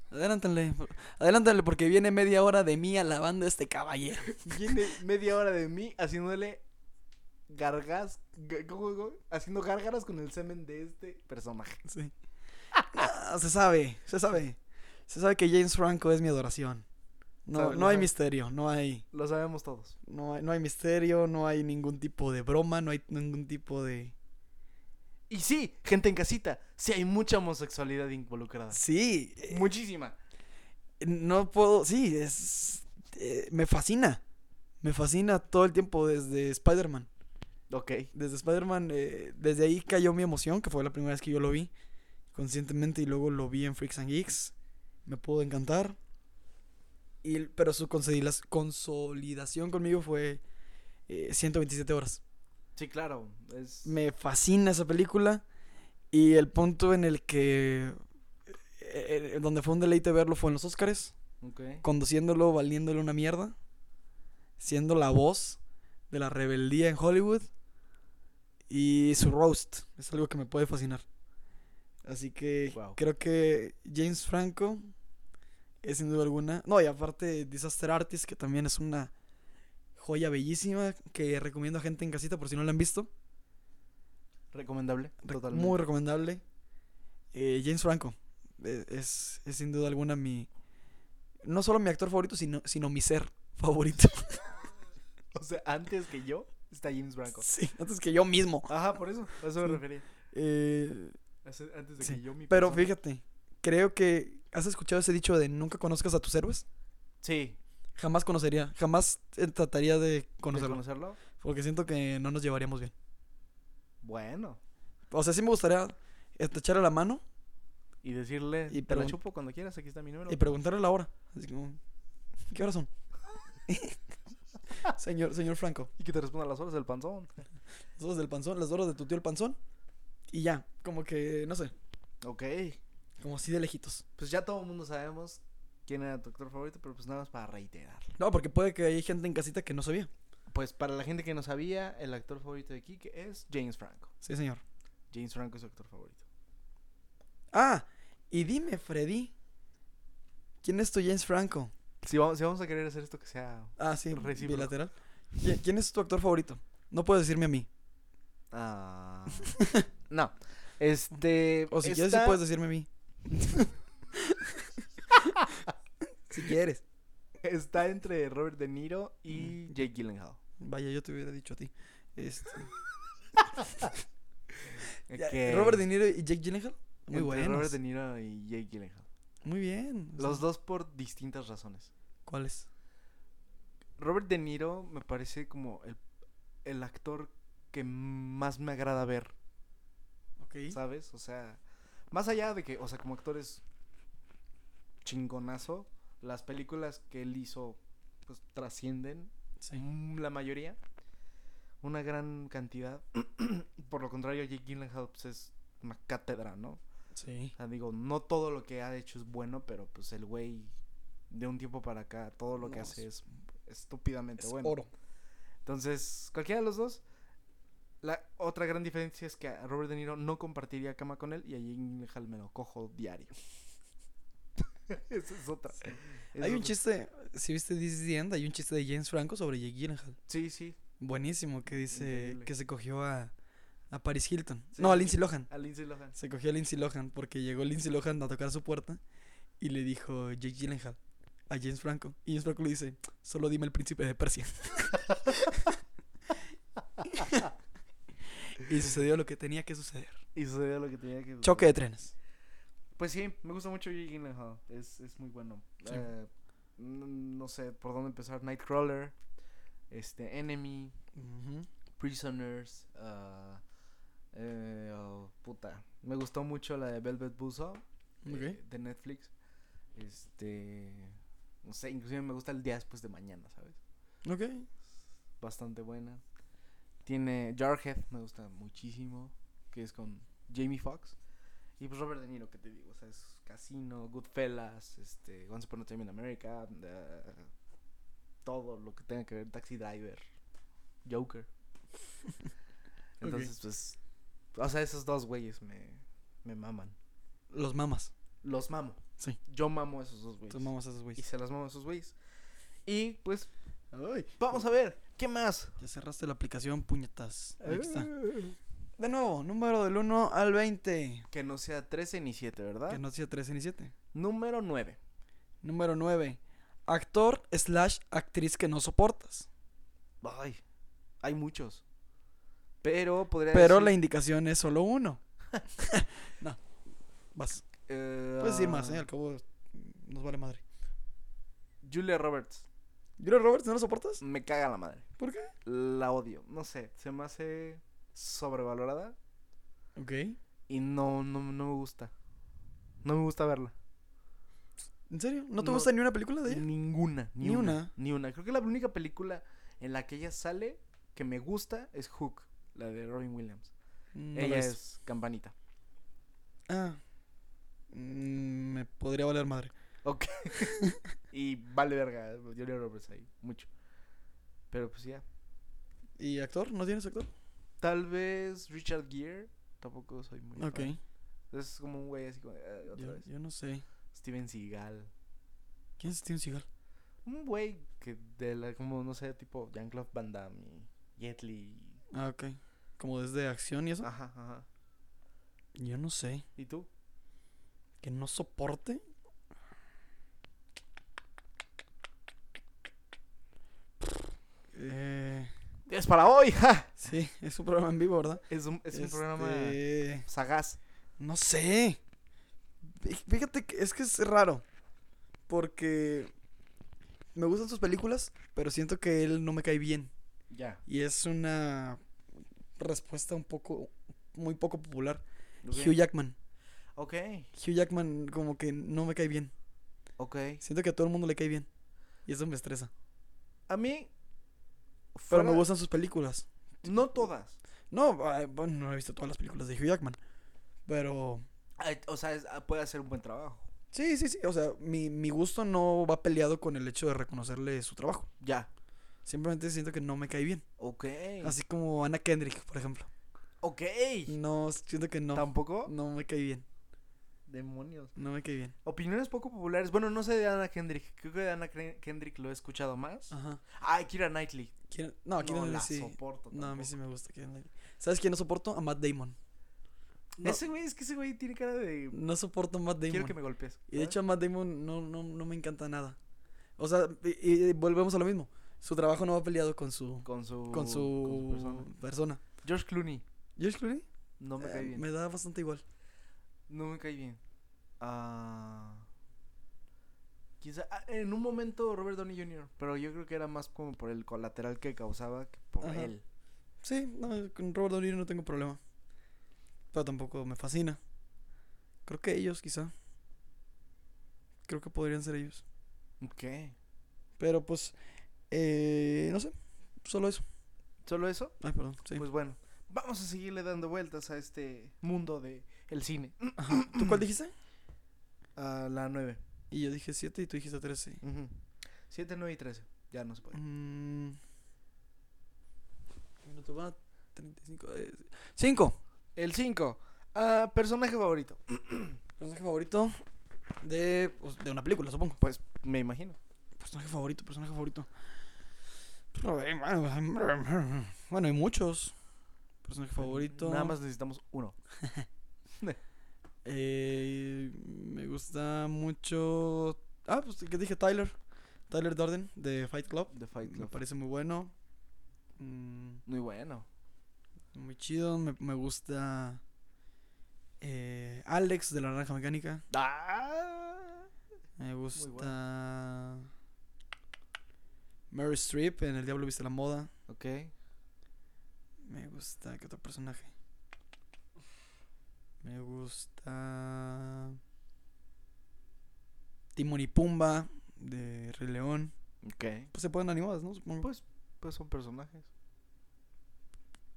Speaker 2: Adelántenle. Adelántenle porque viene media hora de mí alabando a este caballero. <laughs>
Speaker 3: Viene media hora de mí haciéndole gargas. Haciendo gárgaras con el semen de este personaje.
Speaker 2: Sí. No, <laughs> se sabe, se sabe. Se sabe que James Franco es mi adoración. No,
Speaker 3: Sabe,
Speaker 2: no hay misterio, no hay,
Speaker 3: Lo sabemos todos.
Speaker 2: no hay, no hay misterio, no hay ningún tipo de broma, no hay ningún tipo de...
Speaker 3: Y sí, gente en casita, sí hay mucha homosexualidad involucrada.
Speaker 2: Sí, eh,
Speaker 3: Muchísima.
Speaker 2: no puedo, sí, es... eh, me fascina, me fascina todo el tiempo desde Spider-Man.
Speaker 3: Ok.
Speaker 2: Desde Spider-Man, eh, desde ahí cayó mi emoción, que fue la primera vez que yo lo vi conscientemente y luego lo vi en Freaks and Geeks. Me pudo encantar. Y, pero su consolida- consolidación conmigo fue eh, 127 horas.
Speaker 3: Sí, claro. Es...
Speaker 2: Me fascina esa película y el punto en el que... eh, eh, donde fue un deleite verlo fue en los Oscars, conduciéndolo, valiéndole una mierda, siendo la voz de la rebeldía en Hollywood y su roast es algo que me puede fascinar. Así que
Speaker 3: Wow.
Speaker 2: creo que James Franco es sin duda alguna. No, y aparte Disaster Artist, que también es una joya bellísima que recomiendo a gente en casita por si no la han visto.
Speaker 3: Recomendable.
Speaker 2: Re-
Speaker 3: Totalmente.
Speaker 2: Muy recomendable. Eh, James Franco eh, es, es sin duda alguna mi. No solo mi actor favorito, sino, sino mi ser favorito. <laughs>
Speaker 3: O sea, antes que yo está James Franco.
Speaker 2: sí, antes que yo mismo.
Speaker 3: Ajá, por eso. A eso me refería.
Speaker 2: Eh,
Speaker 3: Antes de
Speaker 2: Sí,
Speaker 3: que yo mi
Speaker 2: pero
Speaker 3: persona-
Speaker 2: fíjate, creo que. ¿Has escuchado ese dicho de nunca conozcas a tus héroes?
Speaker 3: Sí.
Speaker 2: Jamás conocería, jamás eh, trataría de
Speaker 3: ¿De
Speaker 2: conocerlo.
Speaker 3: conocerlo?
Speaker 2: Porque siento que no nos llevaríamos bien.
Speaker 3: Bueno.
Speaker 2: O sea, sí me gustaría eh, echarle la mano
Speaker 3: Y decirle,
Speaker 2: Y
Speaker 3: te la chupo cuando quieras, aquí está mi número.
Speaker 2: y preguntarle la hora. Así como, ¿qué horas son? <laughs> señor, señor Franco.
Speaker 3: Y que te responda las horas del panzón.
Speaker 2: Las horas del panzón, las horas de tu tío el panzón. Y ya, como que, no sé,
Speaker 3: Ok.
Speaker 2: Como así de lejitos.
Speaker 3: Pues ya todo el mundo sabemos quién era tu actor favorito, pero pues nada más para reiterarlo.
Speaker 2: No, porque puede que hay gente en casita que no sabía.
Speaker 3: Pues para la gente que no sabía, el actor favorito de Kike es James Franco.
Speaker 2: Sí, señor.
Speaker 3: James Franco es su actor favorito.
Speaker 2: Ah, y dime, Freddy. ¿Quién es tu James Franco?
Speaker 3: Si vamos, si vamos a querer hacer esto que sea...
Speaker 2: Ah, sí,
Speaker 3: Recíproco.
Speaker 2: bilateral. ¿Qui- ¿Quién es tu actor favorito? No puedes decirme a mí.
Speaker 3: Ah, <laughs> no. Este...
Speaker 2: O si quieres, sí puedes decirme a mí. Si quieres.
Speaker 3: Está entre Robert De Niro y Jake Gyllenhaal.
Speaker 2: Vaya, yo te hubiera dicho a ti. Este, <laughs> Robert De Niro y Jake Gyllenhaal. Muy
Speaker 3: entre
Speaker 2: buenos.
Speaker 3: Robert De Niro y Jake Gyllenhaal.
Speaker 2: Muy bien. o
Speaker 3: Los dos por distintas razones.
Speaker 2: ¿Cuáles?
Speaker 3: Robert De Niro me parece como el, el actor que más me agrada ver,
Speaker 2: Ok.
Speaker 3: ¿sabes? O sea, más allá de que, o sea, como actor es chingonazo, las películas que él hizo pues trascienden
Speaker 2: Sí.
Speaker 3: mm, la mayoría, una gran cantidad. <clears throat> Por lo contrario, Jake Gyllenhaal pues, es una cátedra, ¿no?
Speaker 2: Sí.
Speaker 3: O sea, digo, no todo lo que ha hecho es bueno, pero pues el güey de un tiempo para acá, todo lo que hace
Speaker 2: es-
Speaker 3: es estúpidamente
Speaker 2: Es
Speaker 3: bueno.
Speaker 2: oro.
Speaker 3: Entonces, cualquiera de los dos. La otra gran diferencia es que a Robert De Niro no compartiría cama con él y a Jake Gyllenhaal me lo cojo diario. <laughs> Esa es otra.
Speaker 2: Hay un
Speaker 3: otra.
Speaker 2: chiste, si viste This is the End, hay un chiste de James Franco sobre Jake Gyllenhaal.
Speaker 3: Sí, sí.
Speaker 2: Buenísimo, que dice
Speaker 3: Increíble.
Speaker 2: que se cogió a, a Paris Hilton.
Speaker 3: Sí.
Speaker 2: No, a Lindsay Lohan.
Speaker 3: A Lindsay Lohan.
Speaker 2: Se cogió a Lindsay Lohan porque llegó Lindsay Lohan a tocar su puerta y le dijo Jake Gyllenhaal a James Franco. Y James Franco le dice, solo dime el príncipe de Persia. <laughs> <laughs> y sucedió lo que tenía que suceder.
Speaker 3: Y sucedió lo que tenía que
Speaker 2: Choque de trenes.
Speaker 3: Pues sí, me gusta mucho Jake Gyllenhaal. Es, es muy bueno.
Speaker 2: Sí.
Speaker 3: Eh, no sé por dónde empezar. Nightcrawler. Este, Enemy. Prisoners. eh, oh, puta. Me gustó mucho la de Velvet Buzzsaw. Eh, de Netflix. Este. No sé, inclusive me gusta el día después de mañana, ¿sabes?
Speaker 2: Ok.
Speaker 3: Bastante buena. Tiene Jarhead, me gusta muchísimo. Que es con Jamie Foxx. Y pues Robert De Niro, que te digo, o sea, es Casino, Goodfellas, este, Once Upon a Time in America, todo lo que tenga que ver, Taxi Driver, Joker. <laughs> Entonces, pues, o sea, esos dos güeyes me, me maman.
Speaker 2: Los mamas.
Speaker 3: Los mamo.
Speaker 2: Sí.
Speaker 3: Yo mamo a esos dos güeyes.
Speaker 2: Tú mamas a esos
Speaker 3: Y
Speaker 2: güeyes.
Speaker 3: se las mamo a esos güeyes. Y pues,
Speaker 2: Ay,
Speaker 3: vamos a ver, ¿qué más?
Speaker 2: ya cerraste la aplicación, puñetas. Ahí está. De nuevo, número del 1 al 20.
Speaker 3: Que no sea 13 ni 7, ¿verdad?
Speaker 2: Que no sea 13 ni 7.
Speaker 3: Número 9.
Speaker 2: Número 9. Actor slash actriz que no soportas.
Speaker 3: Ay, hay muchos. Pero podría
Speaker 2: Pero
Speaker 3: decir,
Speaker 2: la indicación es solo uno. <laughs> <laughs> no. Vas.
Speaker 3: eh,
Speaker 2: Puedes decir más, ¿eh? Al cabo nos vale madre.
Speaker 3: Julia Roberts.
Speaker 2: ¿Julia Roberts no lo soportas?
Speaker 3: Me caga la madre.
Speaker 2: ¿Por qué?
Speaker 3: La odio. No sé, se me hace sobrevalorada
Speaker 2: Ok.
Speaker 3: y no, no, no me gusta. No me gusta verla.
Speaker 2: ¿En serio? ¿No te
Speaker 3: No.
Speaker 2: gusta ni una película de ella?
Speaker 3: Ninguna, ni,
Speaker 2: Ni
Speaker 3: una,
Speaker 2: una.
Speaker 3: Ni una. Creo que la única película en la que ella sale que me gusta es Hook, la de Robin Williams.
Speaker 2: Mm, No la
Speaker 3: ella es campanita.
Speaker 2: Ah. Mm, me podría valer madre.
Speaker 3: Ok. <laughs> <laughs> y vale verga, Julia Roberts ahí, mucho. Pero pues ya.
Speaker 2: ¿Y actor? ¿No tienes actor?
Speaker 3: Tal vez Richard Gere, tampoco soy muy
Speaker 2: Ok.
Speaker 3: fan. Es como un güey así como, eh, otra
Speaker 2: Yo,
Speaker 3: vez.
Speaker 2: yo no sé.
Speaker 3: Steven Seagal.
Speaker 2: ¿Quién es Steven Seagal?
Speaker 3: Un güey que de la, como, no sé, tipo Jean-Claude Van Damme y Jet Li.
Speaker 2: Ah, ok. Como desde acción y eso.
Speaker 3: Ajá, ajá.
Speaker 2: Yo no sé.
Speaker 3: ¿Y tú?
Speaker 2: ¿Que no soporte? Eh,
Speaker 3: ¡Es para hoy! ¡ja!
Speaker 2: sí, es un programa en vivo, ¿verdad?
Speaker 3: Es un, es un programa
Speaker 2: Este,
Speaker 3: sagaz.
Speaker 2: No sé. Fí- Fíjate que es que es raro. Porque me gustan sus películas, pero siento que él no me cae bien.
Speaker 3: Ya.
Speaker 2: Y es una respuesta un poco, muy poco popular. Hugh Jackman.
Speaker 3: Ok,
Speaker 2: Hugh Jackman como que no me cae bien.
Speaker 3: ok.
Speaker 2: Siento que a todo el mundo le cae bien. Y eso me estresa.
Speaker 3: A mí.
Speaker 2: Pero me gustan sus películas.
Speaker 3: No todas.
Speaker 2: No, bueno, no he visto todas las películas de Hugh Jackman. Pero
Speaker 3: O sea, es- ah, puede hacer un buen trabajo.
Speaker 2: Sí, sí, sí. O sea, mi, mi gusto no va peleado con el hecho de reconocerle su trabajo.
Speaker 3: Ya.
Speaker 2: Simplemente siento que no me cae bien.
Speaker 3: Ok.
Speaker 2: Así como Anna Kendrick, por ejemplo.
Speaker 3: Ok.
Speaker 2: No, siento que no.
Speaker 3: ¿Tampoco?
Speaker 2: No me cae bien.
Speaker 3: Demonios.
Speaker 2: No me cae bien.
Speaker 3: Opiniones poco populares. Bueno, no sé de Anna Kendrick. Creo que de Anna Kendrick lo he escuchado más.
Speaker 2: Ajá.
Speaker 3: Ah, Kira Knightley.
Speaker 2: ¿Quién- No, aquí
Speaker 3: no
Speaker 2: no,
Speaker 3: la
Speaker 2: sí.
Speaker 3: soporto.
Speaker 2: No, a mí sí me gusta. Keira Knightley. ¿Sabes quién no soporto? A Matt Damon. No,
Speaker 3: Ese güey, es que ese güey tiene cara de.
Speaker 2: no soporto a Matt Damon.
Speaker 3: Quiero que me golpees.
Speaker 2: Y de hecho a Matt Damon no, no, no me encanta nada. O sea, y, y volvemos a lo mismo. Su trabajo no va peleado con su,
Speaker 3: con su.
Speaker 2: con su,
Speaker 3: persona.
Speaker 2: persona.
Speaker 3: George Clooney.
Speaker 2: George Clooney
Speaker 3: No me
Speaker 2: eh,
Speaker 3: cae bien.
Speaker 2: me da bastante igual.
Speaker 3: No me cae bien. Ah. Quizá. ah, en un momento Robert Downey Jr. Pero yo creo que era más como por el colateral que causaba que por
Speaker 2: Ajá.
Speaker 3: él.
Speaker 2: Sí, no, con Robert Downey Jr. no tengo problema. Pero tampoco me fascina. Creo que ellos, quizá. Creo que podrían ser ellos.
Speaker 3: Ok.
Speaker 2: Pero pues, eh, no sé. Solo eso.
Speaker 3: ¿Solo eso?
Speaker 2: Ay, perdón. Sí.
Speaker 3: Pues bueno. Vamos a seguirle dando vueltas a este mundo de el cine.
Speaker 2: Ajá. ¿Tú cuál dijiste?
Speaker 3: A <clears throat> la 9.
Speaker 2: Y yo dije 7 y tú dijiste 13.
Speaker 3: 7, 9 y 13. Ya no se puede.
Speaker 2: Mm. Minuto va 35. 5.
Speaker 3: El 5. Ah, personaje favorito. <clears throat>
Speaker 2: Personaje favorito de, pues, de una película, supongo.
Speaker 3: Pues me imagino.
Speaker 2: Personaje favorito, personaje favorito. Bueno, hay muchos. Personaje favorito.
Speaker 3: Nada más necesitamos uno. <laughs>
Speaker 2: Eh, me gusta mucho. Ah, pues que dije Tyler. Tyler Durden de Fight Club.
Speaker 3: Fight
Speaker 2: Me parece muy bueno. Mm,
Speaker 3: Muy bueno.
Speaker 2: muy chido. Me, me gusta. eh, Alex de la Naranja Mecánica.
Speaker 3: Ah.
Speaker 2: Me gusta. Mary Streep en El Diablo Viste la Moda.
Speaker 3: Ok.
Speaker 2: Me gusta. ¿Qué otro personaje? Me gusta. Timon y Pumba de Rey León.
Speaker 3: Ok.
Speaker 2: Pues se pueden animadas, ¿no? Supongo.
Speaker 3: Pues, pues son personajes.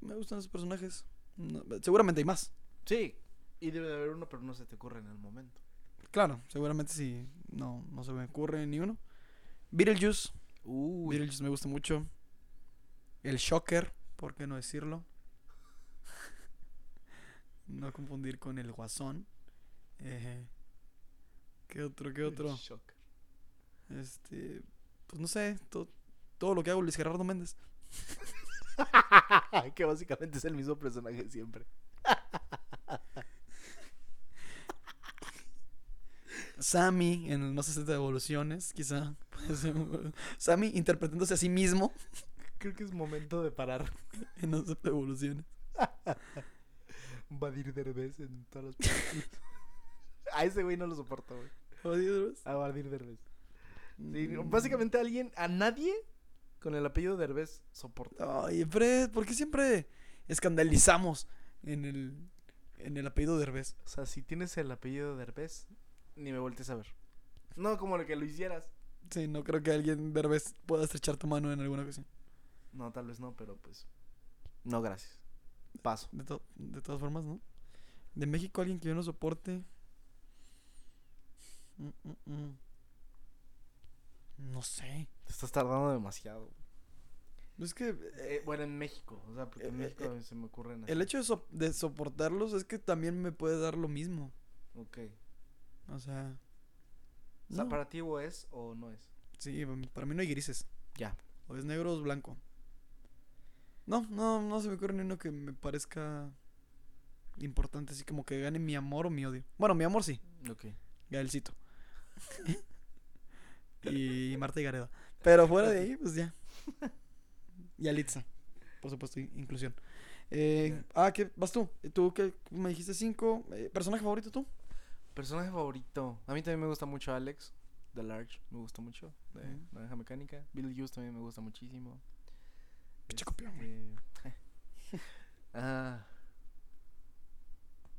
Speaker 2: me gustan esos personajes. No, seguramente hay más.
Speaker 3: Sí. Y debe de haber uno, pero no se te ocurre en el momento.
Speaker 2: Claro, seguramente sí. No, no se me ocurre ni uno. Beetlejuice. Beetlejuice me gusta mucho. El Shocker, ¿por qué no decirlo? No confundir con el Guasón. Eh, ¿Qué otro? ¿Qué otro? Este, pues no sé, to- todo lo que hago Luis Gerardo Méndez. <laughs>
Speaker 3: que básicamente es el mismo personaje siempre.
Speaker 2: Sammy en No 60 evoluciones, quizá. Sammy interpretándose a sí mismo
Speaker 3: Creo que es momento de parar. <laughs>
Speaker 2: en No 60 evoluciones.
Speaker 3: Badir Derbez en todas las películas. <laughs> a ese güey no lo soporto, güey.
Speaker 2: Jodidos.
Speaker 3: A Badir Derbez. Sí,
Speaker 2: Mm.
Speaker 3: básicamente alguien, a nadie con el apellido Derbez soporta.
Speaker 2: Ay, Fred, ¿por qué siempre escandalizamos en el, en el apellido de Herbes?
Speaker 3: O sea, si tienes el apellido Derbez, ni me voltees a ver. No como lo que lo hicieras.
Speaker 2: Sí, no creo que alguien de Herbes pueda estrechar tu mano en alguna ocasión.
Speaker 3: No, tal vez no, pero pues. No, gracias. Paso.
Speaker 2: De, to- de todas formas, ¿no? De México, alguien que yo no soporte. Mm, mm, mm. No sé.
Speaker 3: Te estás tardando demasiado.
Speaker 2: Es que eh,
Speaker 3: Eh, bueno, en México. O sea, porque en
Speaker 2: Eh,
Speaker 3: México
Speaker 2: eh,
Speaker 3: se me ocurren.
Speaker 2: el hecho de, so- de soportarlos es que también me puede dar lo mismo.
Speaker 3: Ok.
Speaker 2: O sea.
Speaker 3: O sea,
Speaker 2: no.
Speaker 3: para ti o es o no es.
Speaker 2: Sí, para mí no hay grises.
Speaker 3: Ya.
Speaker 2: O es negro o es blanco. No, no, no se me ocurre ni uno que me parezca importante, así como que gane mi amor o mi odio. Bueno, mi amor sí,
Speaker 3: Ok.
Speaker 2: Gaelcito. <laughs> y Marta y Gareda. Pero fuera de ahí, pues ya. Y Alitza. Por supuesto, in- inclusión. Eh, ah, ¿qué? ¿Vas tú? ¿Tú qué me dijiste cinco? Eh, ¿Personaje favorito tú?
Speaker 3: Personaje favorito. A mí también me gusta mucho Alex. The Large. Me gusta mucho. De
Speaker 2: Ujú.
Speaker 3: Naranja Mecánica. Bill Hughes también me gusta muchísimo.
Speaker 2: Pinche copión, güey. <laughs>
Speaker 3: Ah,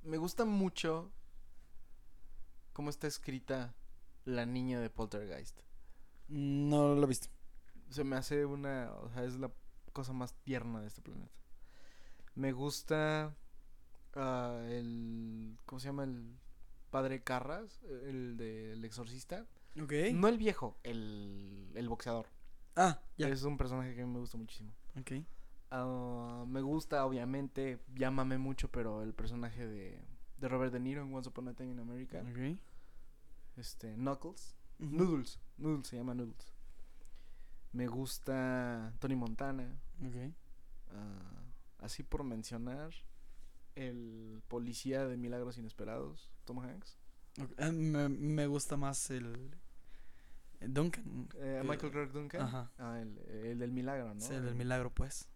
Speaker 3: me gusta mucho cómo está escrita la niña de Poltergeist.
Speaker 2: No lo he visto.
Speaker 3: Se me hace una. O sea, es la cosa más tierna de este planeta. Me gusta. ah, el. ¿Cómo se llama? El. padre Carras, el del exorcista.
Speaker 2: Ok.
Speaker 3: No el viejo, el, el boxeador.
Speaker 2: Ah, ya.
Speaker 3: Es un personaje que me gusta muchísimo.
Speaker 2: Ok.
Speaker 3: Ah, me gusta, obviamente, llámame mucho, pero el personaje de, de Robert De Niro en Once Upon a Time in America.
Speaker 2: Ok.
Speaker 3: Este, Knuckles. Noodles. Noodles se llama Noodles. Me gusta Tony Montana.
Speaker 2: Ok.
Speaker 3: ah, así por mencionar. El policía de Milagros Inesperados, Tom Hanks.
Speaker 2: Ah, me, me gusta más el. Duncan.
Speaker 3: Eh, Michael Clark Duncan.
Speaker 2: Ajá.
Speaker 3: Ah, el, el del milagro, ¿no?
Speaker 2: Sí, el del milagro, pues.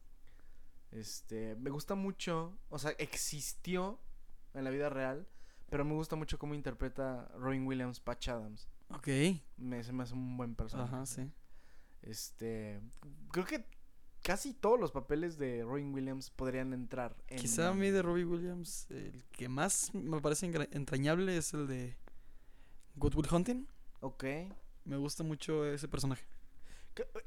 Speaker 3: Este, me gusta mucho, o sea, existió en la vida real, pero me gusta mucho cómo interpreta Robin Williams Patch Adams.
Speaker 2: Ok.
Speaker 3: Me, se me hace un buen personaje.
Speaker 2: Ajá, sí.
Speaker 3: Este, creo que casi todos los papeles de Robin Williams podrían entrar en
Speaker 2: Quizá a mí de Robbie Williams, el que más me parece entrañable es el de Good Will Hunting.
Speaker 3: Ok.
Speaker 2: Me gusta mucho ese personaje.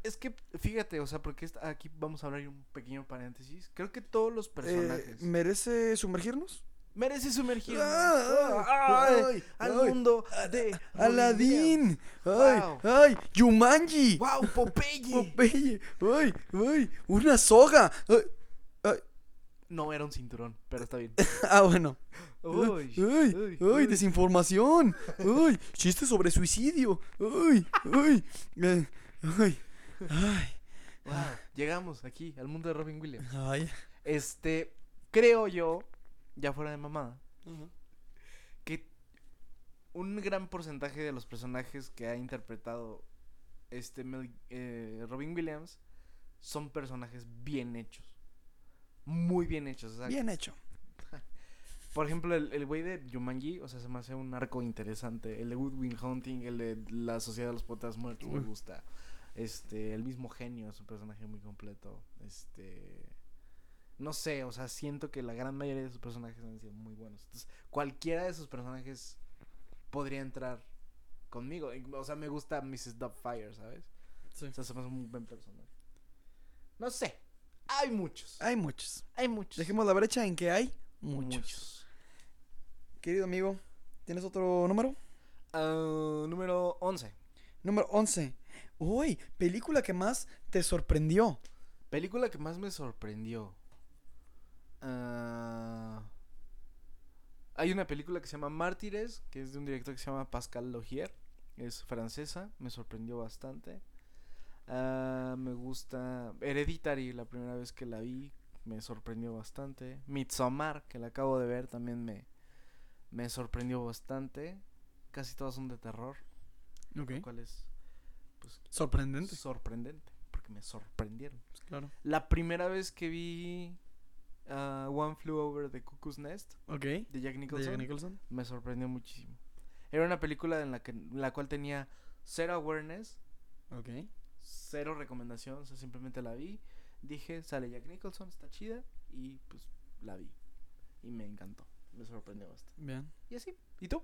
Speaker 3: Es que fíjate, o sea, porque aquí vamos a hablar un pequeño paréntesis. Creo que todos los
Speaker 2: Eh,
Speaker 3: personajes
Speaker 2: ¿Merece sumergirnos?
Speaker 3: merece sumergir
Speaker 2: Ah, ay,
Speaker 3: al
Speaker 2: ay,
Speaker 3: mundo de
Speaker 2: ¡Aladín! ¡Ay!
Speaker 3: Wow.
Speaker 2: ¡Ay! ¡Yumanji!
Speaker 3: Wow, Popeye.
Speaker 2: Popeye, ¡Ay! ¡Ay! ¡Una soga! Ay,
Speaker 3: No era un cinturón, pero está bien. <laughs>
Speaker 2: Ah, bueno. <laughs>
Speaker 3: Uy, uy, uy.
Speaker 2: ¡Desinformación! ¡Ay! ¡Chiste sobre suicidio! ¡Ay! ¡Ay! eh, ¡Ay! ¡Ay!
Speaker 3: Wow, llegamos aquí al mundo de Robin Williams.
Speaker 2: ¡Ay!
Speaker 3: Este, creo yo, ya fuera de mamada, que un gran porcentaje de los personajes que ha interpretado este eh, Robin Williams son personajes bien hechos. Muy bien hechos. o sea,
Speaker 2: Bien hecho. <laughs>
Speaker 3: Por ejemplo, el el güey de Jumanji, o sea, se me hace un arco interesante. El de Woodwind Hunting, el de La Sociedad de los Poetas Muertos, me gusta. Este, el mismo genio es un personaje muy completo. Este, no sé, o sea, siento que la gran mayoría de sus personajes han sido muy buenos. Entonces, cualquiera de sus personajes podría entrar conmigo. O sea, me gusta Mrs. Doubtfire, ¿sabes?
Speaker 2: Sí.
Speaker 3: O sea, se me hace un buen personaje. No sé, hay muchos.
Speaker 2: Hay muchos.
Speaker 3: Hay muchos.
Speaker 2: Dejemos la brecha en que hay muchos. Querido amigo, ¿tienes otro número?
Speaker 3: Ah, número 11.
Speaker 2: Número 11. Uy, película que más te sorprendió.
Speaker 3: Película que más me sorprendió. Ah, hay una película que se llama Mártires, que es de un director que se llama Pascal Logier. Es francesa, me sorprendió bastante. Ah, me gusta Hereditary, la primera vez que la vi, me sorprendió bastante. Midsommar, que la acabo de ver, también me, me sorprendió bastante. Casi todas son de terror,
Speaker 2: Ok.
Speaker 3: lo cual es pues,
Speaker 2: Sorprendente.
Speaker 3: sorprendente, porque me sorprendieron.
Speaker 2: Pues claro.
Speaker 3: La primera vez que vi ah, One Flew Over the Cuckoo's Nest de Jack
Speaker 2: De
Speaker 3: Nicholson
Speaker 2: Jack Nicholson.
Speaker 3: me sorprendió muchísimo. Era una película en la que en la cual tenía cero awareness,
Speaker 2: Ok.
Speaker 3: Cero recomendación, o sea, simplemente la vi, dije, sale Jack Nicholson, está chida y pues la vi y me encantó, me sorprendió bastante.
Speaker 2: Bien.
Speaker 3: Y así, ¿y tú?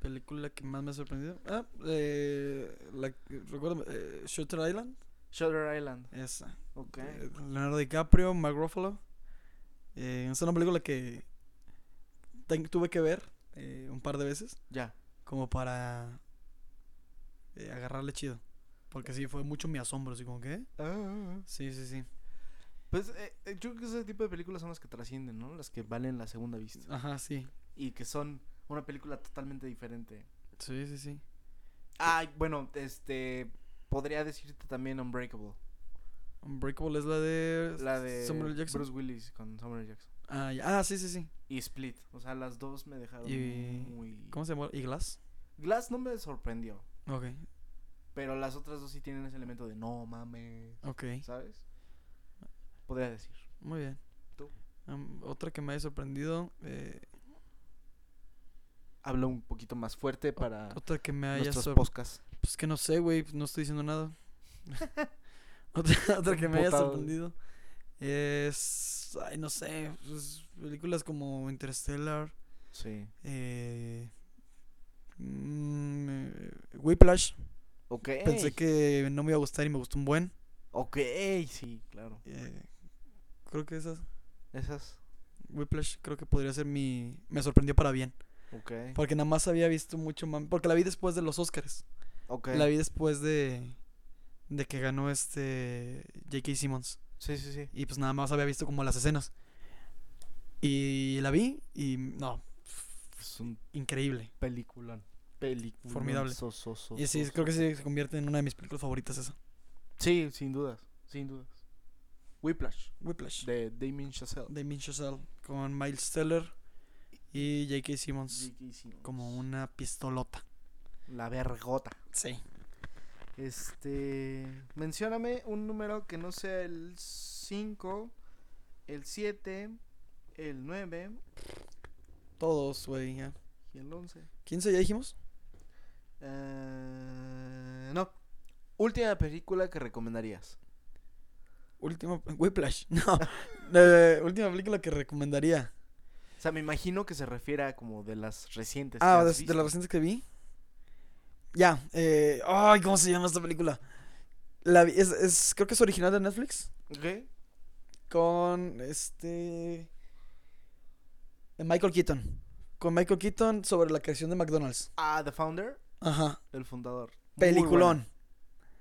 Speaker 2: Película que más me ha sorprendido. Ah, eh, la, recuerdo, eh, Shutter Island.
Speaker 3: Shutter Island.
Speaker 2: Esa.
Speaker 3: Ok.
Speaker 2: Eh, Leonardo DiCaprio, Mark Ruffalo. Eh, es una película que tuve que ver eh, un par de veces
Speaker 3: Ya.
Speaker 2: como para eh, agarrarle chido. Porque sí, fue mucho mi asombro, así como que... Sí, sí, sí.
Speaker 3: Pues eh, eh, yo creo que ese tipo de películas son las que trascienden, ¿no? Las que valen la segunda vista.
Speaker 2: Ajá, sí.
Speaker 3: y que son una película totalmente diferente.
Speaker 2: Sí, sí, sí.
Speaker 3: Ay, bueno, este podría decirte también Unbreakable,
Speaker 2: Unbreakable es la de...
Speaker 3: la de
Speaker 2: Samuel L. Jackson.
Speaker 3: Bruce Willis con Samuel. Jackson
Speaker 2: Ah, ya. Ah, sí, sí, sí.
Speaker 3: y Split, o sea, las dos me dejaron
Speaker 2: Y-
Speaker 3: muy
Speaker 2: ¿Cómo se llama? ¿Y Glass?
Speaker 3: Glass no me sorprendió,
Speaker 2: Ok,
Speaker 3: pero las otras dos sí tienen ese elemento de no mames,
Speaker 2: ok.
Speaker 3: ¿sabes? Podría decir.
Speaker 2: Muy bien.
Speaker 3: ¿Tú?
Speaker 2: Otra que me haya sorprendido. eh,
Speaker 3: Hablo un poquito más fuerte para
Speaker 2: otra que me haya sorprendido. Pues que no sé, güey. No estoy diciendo nada. <laughs> otra, otra que me haya sorprendido. Es. Ay, no sé. pues, películas como Interstellar.
Speaker 3: Sí.
Speaker 2: Eh, mm, eh, Whiplash.
Speaker 3: Ok.
Speaker 2: Pensé que no me iba a gustar y me gustó un buen.
Speaker 3: Ok, sí, claro.
Speaker 2: Eh, creo que esas.
Speaker 3: Esas.
Speaker 2: Whiplash creo que podría ser mi. Me sorprendió para bien.
Speaker 3: Ok.
Speaker 2: Porque nada más había visto mucho mame. Porque la vi después de los Oscars.
Speaker 3: Ok.
Speaker 2: La vi después de. De que ganó este. J.K. Simmons.
Speaker 3: Sí, sí, sí.
Speaker 2: Y pues nada más había visto como las escenas. Y la vi y no,
Speaker 3: Es un
Speaker 2: increíble.
Speaker 3: peliculón. Peliculón.
Speaker 2: Formidable.
Speaker 3: so, so, so,
Speaker 2: Y sí,
Speaker 3: so,
Speaker 2: creo que sí se convierte en una de mis películas favoritas esa.
Speaker 3: Sí, sin dudas. Sin dudas. Whiplash.
Speaker 2: Whiplash.
Speaker 3: De Damien Chazelle.
Speaker 2: Damien Chazelle con Miles Teller y J.K. Simmons
Speaker 3: J.K. Simmons.
Speaker 2: como una pistolota.
Speaker 3: La vergota.
Speaker 2: Sí.
Speaker 3: Este. Mencióname un número que no sea el 5, el 7, el 9
Speaker 2: Todos, güey, ya.
Speaker 3: y el 11.
Speaker 2: ¿15 ya dijimos?
Speaker 3: Eh, no. Última película que recomendarías.
Speaker 2: Última. Whiplash. <laughs> No. <laughs> Eh, última película que recomendaría.
Speaker 3: O sea, me imagino que se refiere a como de las recientes. que
Speaker 2: Ah,
Speaker 3: has
Speaker 2: de, las recientes que vi. Ya. Eh, ay, ¿cómo se llama esta película? La es, es- creo que es original de Netflix.
Speaker 3: Ok.
Speaker 2: Con este. Michael Keaton. Con Michael Keaton sobre la creación de McDonald's.
Speaker 3: Ah, The Founder,
Speaker 2: Ajá.
Speaker 3: el fundador.
Speaker 2: Peliculón.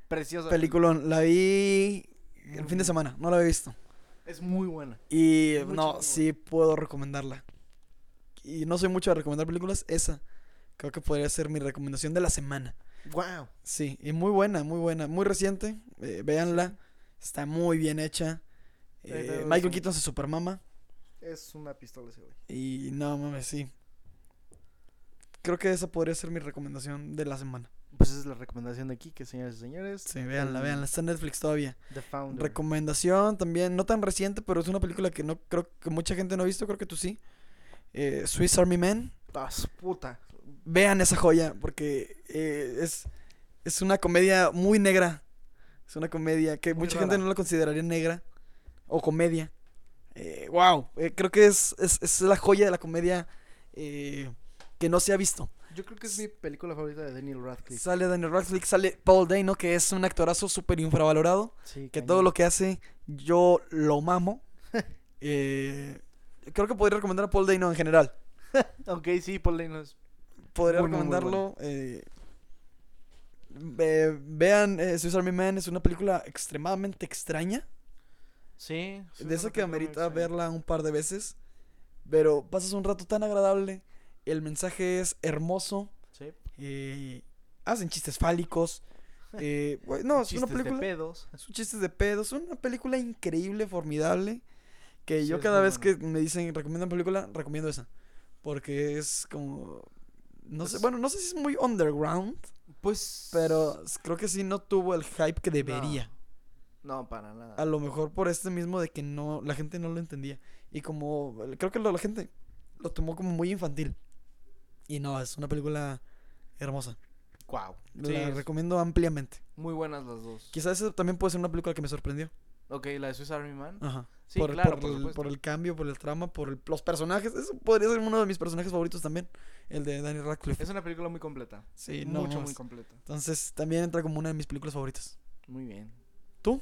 Speaker 3: Preciosa.
Speaker 2: Peliculón. La vi el
Speaker 3: Muy
Speaker 2: fin de
Speaker 3: buena.
Speaker 2: semana. No la había visto.
Speaker 3: Es muy buena.
Speaker 2: Y no, sí puedo recomendarla. Y no soy mucho de recomendar películas. Esa creo que podría ser mi recomendación de la semana.
Speaker 3: Wow.
Speaker 2: Sí, y muy buena, muy buena. Muy reciente. eh, véanla. Está muy bien hecha. Eh, Michael. Keaton se supermama.
Speaker 3: Es una pistola ese güey.
Speaker 2: Y no mames, sí. Creo que esa podría ser mi recomendación de la semana.
Speaker 3: Pues esa es la recomendación de aquí, que señores y señores.
Speaker 2: Sí, véanla, véanla. Está en Netflix todavía.
Speaker 3: The Founder.
Speaker 2: Recomendación también, no tan reciente, pero es una película que no creo que mucha gente no ha visto. Creo que tú sí. Eh, Swiss Army Man.
Speaker 3: Su puta.
Speaker 2: Vean esa joya, porque eh, es, es una comedia muy negra. Es una comedia que
Speaker 3: Muy
Speaker 2: mucha gente no la consideraría negra o comedia. Eh, wow, eh, creo que es, es, es la joya de la comedia eh, que no se ha visto.
Speaker 3: Yo creo que es mi película favorita de Daniel Radcliffe.
Speaker 2: Sale Daniel Radcliffe, sale Paul Dano, que es un actorazo súper infravalorado.
Speaker 3: Sí,
Speaker 2: Que
Speaker 3: cañón.
Speaker 2: todo lo que hace, yo lo mamo. <laughs> Eh, creo que podría recomendar a Paul Dano en general. <laughs>
Speaker 3: Ok, sí, Paul Dano es...
Speaker 2: Podría
Speaker 3: Muy, muy, muy
Speaker 2: recomendarlo. eh, ve- vean eh, Swiss Army Man, es una película extremadamente extraña.
Speaker 3: Sí. sí,
Speaker 2: de
Speaker 3: es
Speaker 2: esa que amerita verla un par de veces. Pero pasas un rato tan agradable. El mensaje es hermoso.
Speaker 3: Sí.
Speaker 2: eh, hacen chistes fálicos. <laughs> eh, no, es una
Speaker 3: Chistes de
Speaker 2: película.
Speaker 3: pedos.
Speaker 2: Son chistes de pedos. Es una película increíble, formidable. Que
Speaker 3: Sí,
Speaker 2: yo cada vez que me dicen recomiendan película, recomiendo esa. Porque es como. No sé,
Speaker 3: Es-
Speaker 2: bueno, no sé si es muy underground.
Speaker 3: Pues...
Speaker 2: Pero creo que sí no tuvo el hype que debería.
Speaker 3: No, para nada.
Speaker 2: A lo mejor por este mismo de que no, la gente no lo entendía. Y como, creo que lo- la gente lo tomó como muy infantil. Y no, es una película hermosa.
Speaker 3: Wow.
Speaker 2: La
Speaker 3: Sí,
Speaker 2: recomiendo ampliamente.
Speaker 3: muy buenas las dos.
Speaker 2: Quizás esa también puede ser una película que me sorprendió.
Speaker 3: Ok, la de Swiss Army Man.
Speaker 2: Ajá.
Speaker 3: Sí,
Speaker 2: por,
Speaker 3: claro,
Speaker 2: por
Speaker 3: por
Speaker 2: el, por el cambio, por el trama, por el- los personajes. Eso podría ser uno de mis personajes favoritos también. El de Daniel Radcliffe.
Speaker 3: Es una película muy completa.
Speaker 2: Sí, no.
Speaker 3: Mucho,
Speaker 2: mames.
Speaker 3: muy completa.
Speaker 2: Entonces también entra como una de mis películas favoritas.
Speaker 3: Muy bien.
Speaker 2: ¿Tú?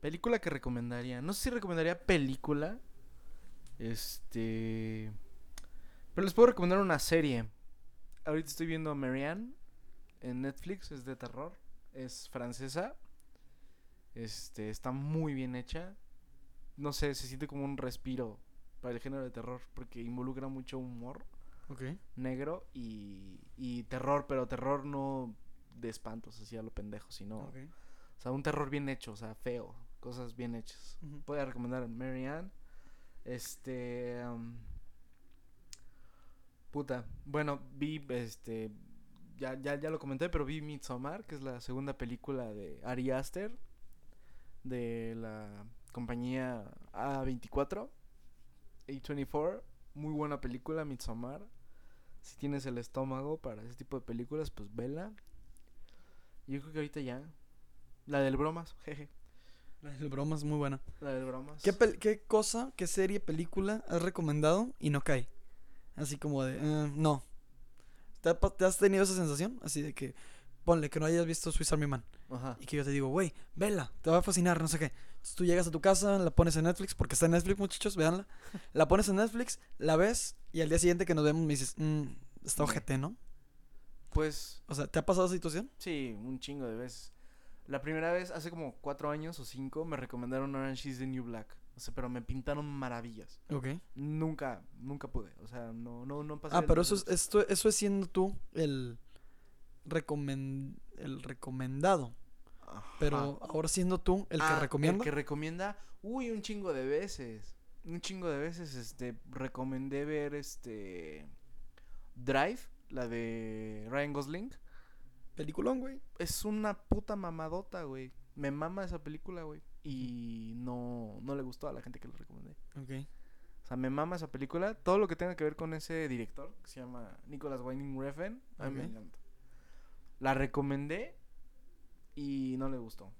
Speaker 3: Película que recomendaría. No sé si recomendaría película. Este. Pero les puedo recomendar una serie. Ahorita estoy viendo Marianne en Netflix. Es de terror. Es francesa. Este. Está muy bien hecha. No sé, se siente como un respiro para el género de terror. Porque involucra mucho humor
Speaker 2: Ok.
Speaker 3: negro y, y terror. Pero terror no de espantos, así a lo pendejo, sino. O sea, un terror bien hecho, o sea, feo. Cosas bien hechas.
Speaker 2: Ujú.
Speaker 3: Voy a recomendar a Marianne. Este. Puta. Bueno, vi este. Ya, ya, ya lo comenté, pero vi Midsommar, que es la segunda película de Ari Aster. De la compañía A24. A24. Muy buena película, Midsommar. Si tienes el estómago para ese tipo de películas, pues vela. Yo creo que ahorita ya. La del bromas, <laughs> jeje.
Speaker 2: El broma es muy buena.
Speaker 3: La del bromas.
Speaker 2: ¿Qué, pel- ¿Qué cosa, qué serie, película has recomendado y no cae? Así como de, "Eh, no. ¿Te, ha pa- te has tenido esa sensación? Así de que ponle que no hayas visto Swiss Army Man.
Speaker 3: Ajá.
Speaker 2: Y que yo te digo, güey, vela, te va a fascinar, no sé qué. Entonces tú llegas a tu casa, la pones en Netflix, porque está en Netflix, muchachos, véanla. <laughs> La pones en Netflix, la ves, y al día siguiente que nos vemos me dices, mmm, está ojete, ¿no?
Speaker 3: Pues
Speaker 2: O sea, ¿te ha pasado esa situación?
Speaker 3: sí, un chingo de veces. La primera vez, hace como cuatro años o cinco, me recomendaron Orange is the New Black. O sea, pero me pintaron maravillas.
Speaker 2: Ok.
Speaker 3: Nunca, nunca pude. O sea, no, no, no pasé.
Speaker 2: Ah, pero eso es, esto, eso es siendo tú el, recomen- el recomendado. Pero
Speaker 3: Ajá.
Speaker 2: ahora siendo tú el que
Speaker 3: Ah,
Speaker 2: recomienda.
Speaker 3: El que recomienda, uy, un chingo de veces. Un chingo de veces, este, recomendé ver, este, Drive, la de Ryan Gosling.
Speaker 2: Peliculón, güey.
Speaker 3: Es una puta mamadota, güey. Me mama esa película, güey. Y no, no le gustó a la gente que lo recomendé.
Speaker 2: Ok.
Speaker 3: O sea, me mama esa película. Todo lo que tenga que ver con ese director, que se llama Nicholas Winding Refn, a mí me encanta. La recomendé y no le gustó.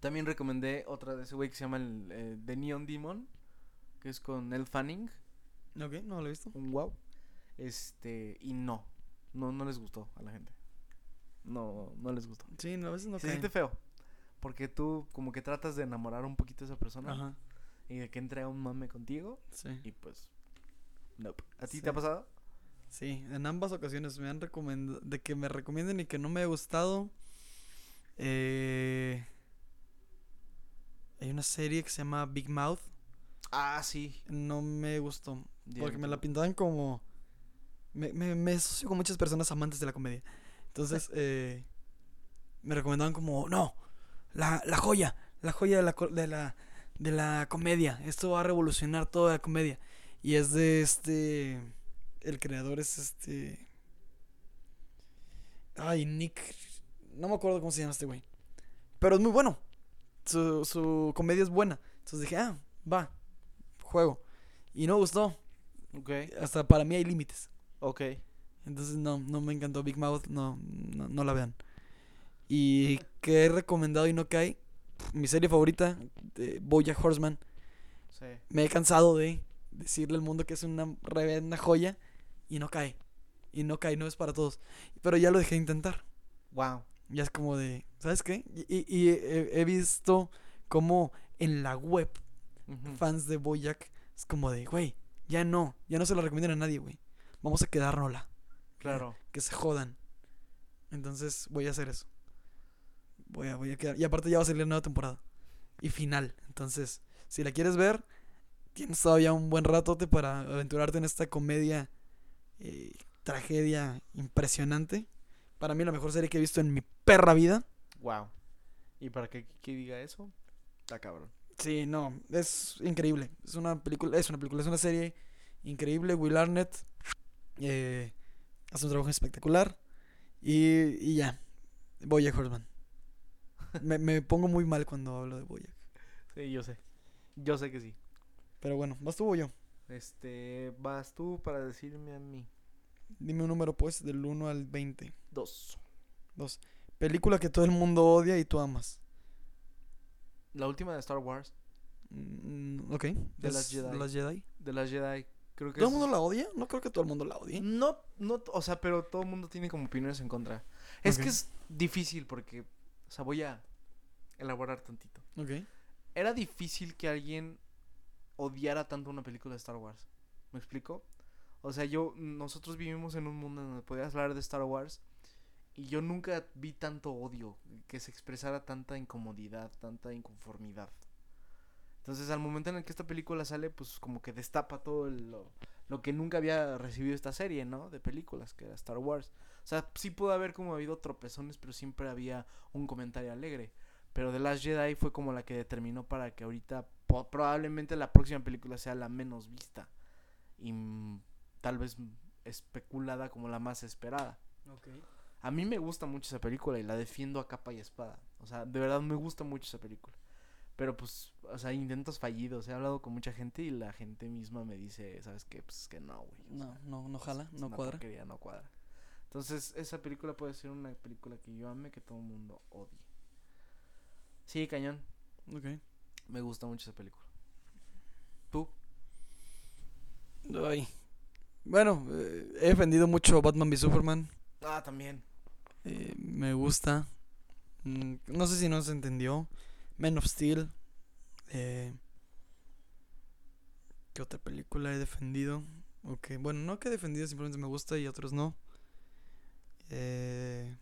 Speaker 3: También recomendé otra de ese güey que se llama el, eh, The Neon Demon, que es con Elle Fanning,
Speaker 2: Ok, no lo he visto.
Speaker 3: un wow. Este, y no, no, no les gustó a la gente. No, no les gustó.
Speaker 2: Sí, no, a veces no
Speaker 3: Se
Speaker 2: caen.
Speaker 3: siente feo. Porque tú como que tratas de enamorar un poquito a esa persona
Speaker 2: Ajá,
Speaker 3: y de que entre a un mame contigo
Speaker 2: sí.
Speaker 3: y pues nope. ¿A ti
Speaker 2: Sí.
Speaker 3: te ha pasado?
Speaker 2: Sí, en ambas ocasiones me han recomendado, de que me recomienden y que no me ha gustado. Eh, hay una serie que se llama Big Mouth,
Speaker 3: Ah, sí.
Speaker 2: no me gustó, porque me la pintaban como... Me, me, me asocio con muchas personas amantes de la comedia. Entonces, <laughs> eh, me recomendaban como, no, la, la joya, la joya de la, de, la, de la comedia. Esto va a revolucionar toda la comedia. Y es de este... El creador es este... Ay, Nick... No me acuerdo cómo se llama este güey. Pero es muy bueno. Su, su comedia es buena. Entonces dije, ah, va, juego. Y no gustó.
Speaker 3: Ok,
Speaker 2: Hasta para mí hay límites.
Speaker 3: ok.
Speaker 2: Entonces no, no me encantó Big Mouth, no, no, no la vean. Y que he recomendado y no cae, mi serie favorita, de Bojack Horseman.
Speaker 3: Sí.
Speaker 2: Me he cansado de decirle al mundo que es una reverenda joya y no cae. Y no cae, no es para todos. Pero ya lo dejé de intentar.
Speaker 3: Wow.
Speaker 2: Ya es como de, ¿sabes qué? Y, y- y he, he visto como en la web fans de Bojack es como de, güey, ya no, ya no se lo recomiendan a nadie, güey. Vamos a quedárnosla.
Speaker 3: Claro.
Speaker 2: que se jodan. Entonces voy a hacer eso. Voy a, voy a quedar. Y aparte ya va a salir la nueva temporada. Y final. Entonces, si la quieres ver, tienes todavía un buen ratote para aventurarte en esta comedia, eh, tragedia impresionante. Para mí la mejor serie que he visto en mi perra vida.
Speaker 3: Wow. ¿Y para que que diga eso? Está cabrón.
Speaker 2: Sí, no, es increíble. Es una película, es una película, es una serie increíble. Will Arnett eh, hace un trabajo espectacular. Y, y ya, Bojack Horseman. Me, me pongo muy mal cuando hablo de Bojack.
Speaker 3: Sí, yo sé. Yo sé que sí.
Speaker 2: Pero bueno, ¿vas tú o yo?
Speaker 3: Este, vas tú para decirme a mí.
Speaker 2: Dime un número pues, del 1 al 20.
Speaker 3: Dos.
Speaker 2: Dos. Película que todo el mundo odia y tú amas.
Speaker 3: La última de Star Wars,
Speaker 2: Mm, ok. Es
Speaker 3: Last Jedi.
Speaker 2: The Last Jedi.
Speaker 3: de las Jedi, creo que
Speaker 2: ¿Todo el
Speaker 3: es-
Speaker 2: mundo la odia? No creo que todo el mundo la odie.
Speaker 3: No, no, o sea, pero todo el mundo tiene como opiniones en contra. Es que es difícil porque, sea, voy a elaborar tantito.
Speaker 2: Ok.
Speaker 3: Era difícil que alguien odiara tanto una película de Star Wars. ¿Me explico? O sea, yo, nosotros vivimos en un mundo donde podías hablar de Star Wars y yo nunca vi tanto odio, que se expresara tanta incomodidad, tanta inconformidad. Entonces, al momento en el que esta película sale, pues como que destapa todo el- lo, lo que nunca había recibido esta serie, ¿no? De películas, que era Star Wars. O sea, sí pudo haber como habido tropezones, pero siempre había un comentario alegre. Pero The Last Jedi fue como la que determinó para que ahorita probablemente la próxima película sea la menos vista. Y tal vez especulada como la más esperada. A mí me gusta mucho esa película y la defiendo a capa y espada. O sea, de verdad me gusta mucho esa película. Pero pues, o sea, intentos fallidos. He hablado con mucha gente y la gente misma me dice, ¿sabes qué? Pues que no, güey.
Speaker 2: No,
Speaker 3: sea,
Speaker 2: no, no jala, no cuadra.
Speaker 3: no cuadra. Entonces, esa película puede ser una película que yo ame, que todo el mundo odie. Sí, cañón.
Speaker 2: Ok.
Speaker 3: Me gusta mucho esa película. ¿Tú?
Speaker 2: Ay. Bueno, eh, he defendido mucho Batman v Superman.
Speaker 3: Ah, también.
Speaker 2: eh, me gusta. Mm, no sé si no se entendió. Man of Steel. Eh, ¿Qué otra película he defendido? Ok, bueno, no que he defendido, simplemente me gusta y otros no. Eh,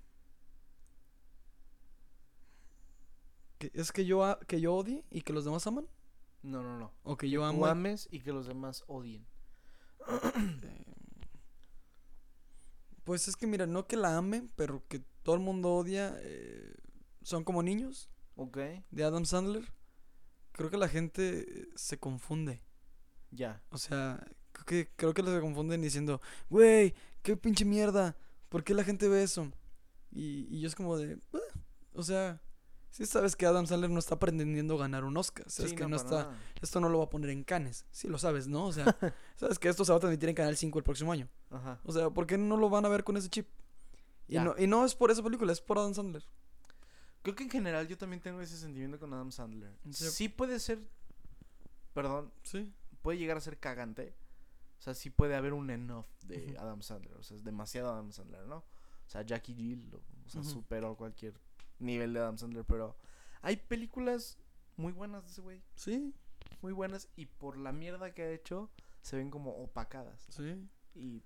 Speaker 2: ¿Es que yo, que yo odie y que los demás aman?
Speaker 3: No, no, no.
Speaker 2: ¿O que
Speaker 3: Que
Speaker 2: yo amo?
Speaker 3: ames y que los demás odien. <coughs>
Speaker 2: Pues es que mira, no que la ame, pero que todo el mundo odia. eh, son como niños
Speaker 3: Ok,
Speaker 2: de Adam Sandler. Creo que la gente eh, se confunde.
Speaker 3: ya.
Speaker 2: O sea, creo que, creo que se confunden diciendo, güey, qué pinche mierda. ¿Por qué la gente ve eso? Y, y yo es como de, o sea, sí sabes que Adam Sandler no está pretendiendo ganar un Oscar. Sabes
Speaker 3: Sí,
Speaker 2: que no, está,
Speaker 3: nada.
Speaker 2: esto no lo va a poner en canes. Sí lo sabes, ¿no? O sea, <laughs> sabes que esto se va a transmitir en Canal 5 el próximo año.
Speaker 3: Ajá.
Speaker 2: O sea, ¿por qué no lo van a ver con ese chip? Y no, y no es por esa película, es por Adam Sandler.
Speaker 3: Creo que en general yo también tengo ese sentimiento con Adam Sandler.
Speaker 2: Sí.
Speaker 3: Sí puede ser, perdón,
Speaker 2: Sí.
Speaker 3: puede llegar a ser cagante. O sea, sí puede haber un enough de. Adam Sandler. O sea, es demasiado Adam Sandler, ¿no? O sea, Jackie Jill, lo- o sea, superó cualquier nivel de Adam Sandler. Pero hay películas muy buenas de ese güey.
Speaker 2: Sí,
Speaker 3: Muy buenas. Y por la mierda que ha hecho, se ven como opacadas.
Speaker 2: sí.
Speaker 3: Y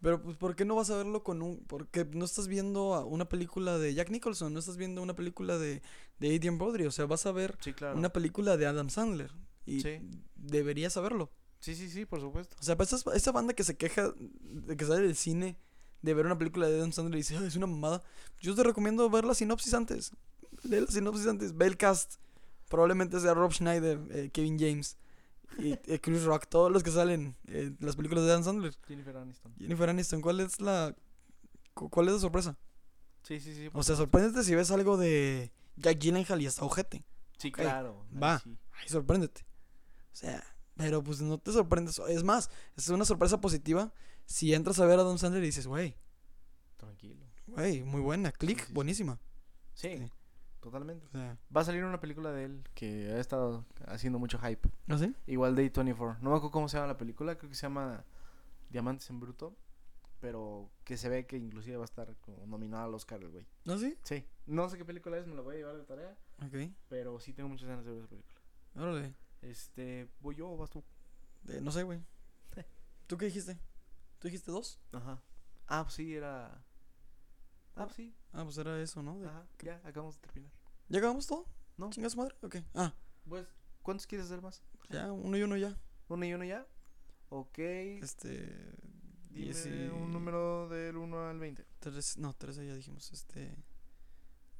Speaker 2: Pero pues, ¿por qué no vas a verlo con un... Porque no estás viendo una película de Jack Nicholson, no estás viendo una película de, de Adrian Brody, o sea, vas a ver
Speaker 3: sí, claro.
Speaker 2: una película de Adam Sandler. Y
Speaker 3: Sí.
Speaker 2: deberías saberlo.
Speaker 3: Sí, sí, sí, por supuesto.
Speaker 2: O sea, pues esa, esa banda que se queja de que sale del cine, de ver una película de Adam Sandler y dice, "Ay, es una mamada. Yo te recomiendo ver la sinopsis antes. Lee la sinopsis antes, ve el cast. Probablemente sea Rob Schneider, eh, Kevin James y eh, Chris Rock, todos los que salen en las películas de Adam Sandler.
Speaker 3: Jennifer Aniston.
Speaker 2: Jennifer Aniston, ¿cuál es la cu- cuál es la sorpresa?
Speaker 3: Sí, sí, sí.
Speaker 2: O sea, sorpréndete si ves algo de Jack Gyllenhaal y hasta ojete.
Speaker 3: Sí, claro.
Speaker 2: va.
Speaker 3: sí.
Speaker 2: Ay, sorpréndete. O sea, pero pues no te sorprendes. Es más, es una sorpresa positiva si entras a ver a Adam Sandler y dices, güey,
Speaker 3: Tranquilo.
Speaker 2: güey, muy buena, click,
Speaker 3: sí, sí.
Speaker 2: buenísima.
Speaker 3: Sí,
Speaker 2: Sí.
Speaker 3: totalmente.
Speaker 2: O sea,
Speaker 3: Va a salir una película de él que ha estado haciendo mucho hype.
Speaker 2: ¿no sé?
Speaker 3: Igual de 24. No me acuerdo cómo se llama la película, creo que se llama Diamantes en Bruto. Pero que se ve que inclusive va a estar como nominada al Oscar el güey.
Speaker 2: ¿No sí?
Speaker 3: Sí. No sé qué película es, me la voy a llevar de tarea.
Speaker 2: Ok,
Speaker 3: Pero sí tengo muchas ganas de ver esa película.
Speaker 2: órale.
Speaker 3: Este, ¿voy yo o vas tú?
Speaker 2: Eh, no sé, güey. <laughs> ¿Tú qué dijiste? ¿Tú dijiste dos?
Speaker 3: Ajá. Ah, pues sí, era... Ah, pues sí.
Speaker 2: Ah, pues era eso, ¿no? De-
Speaker 3: Ajá, ya, acabamos de terminar.
Speaker 2: ¿Ya acabamos todo?
Speaker 3: No.
Speaker 2: ¿Chinga su madre? Ok. Ah,
Speaker 3: Pues, ¿cuántos quieres hacer más?
Speaker 2: ya, uno y uno ya.
Speaker 3: ¿Uno y uno ya? Ok.
Speaker 2: Este.
Speaker 3: Dime
Speaker 2: dieci-
Speaker 3: un número del 1 al 20.
Speaker 2: Tres, no, 13 ya dijimos. Este.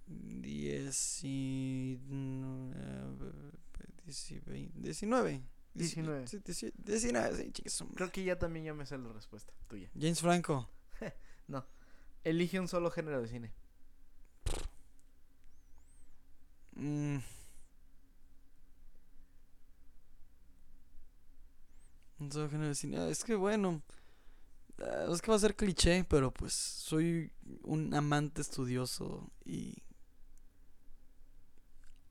Speaker 2: 10 y. 19.
Speaker 3: 19.
Speaker 2: Sí, 19, sí, chicas.
Speaker 3: Creo que ya también ya me sé la respuesta tuya. <laughs>
Speaker 2: James Franco. <laughs>
Speaker 3: Elige un solo género de cine.
Speaker 2: Mm. Un solo género de cine. Ah, Es que bueno. ah, Es que va a ser cliché, pero pues soy un amante estudioso y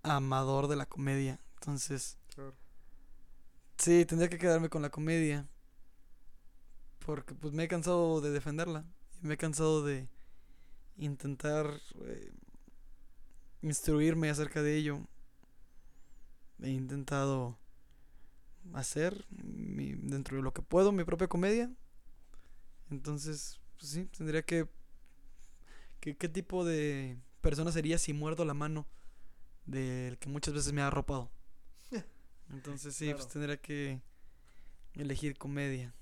Speaker 2: amador de la comedia. Entonces, sí, tendría que quedarme con la comedia. Porque pues me he cansado de defenderla. Me he cansado de intentar eh, instruirme acerca de ello. He intentado hacer mi- dentro de lo que puedo mi propia comedia. Entonces, pues sí, tendría que, que... ¿Qué tipo de persona sería si muerdo la mano del que muchas veces me ha arropado? Entonces sí, pues tendría que elegir comedia.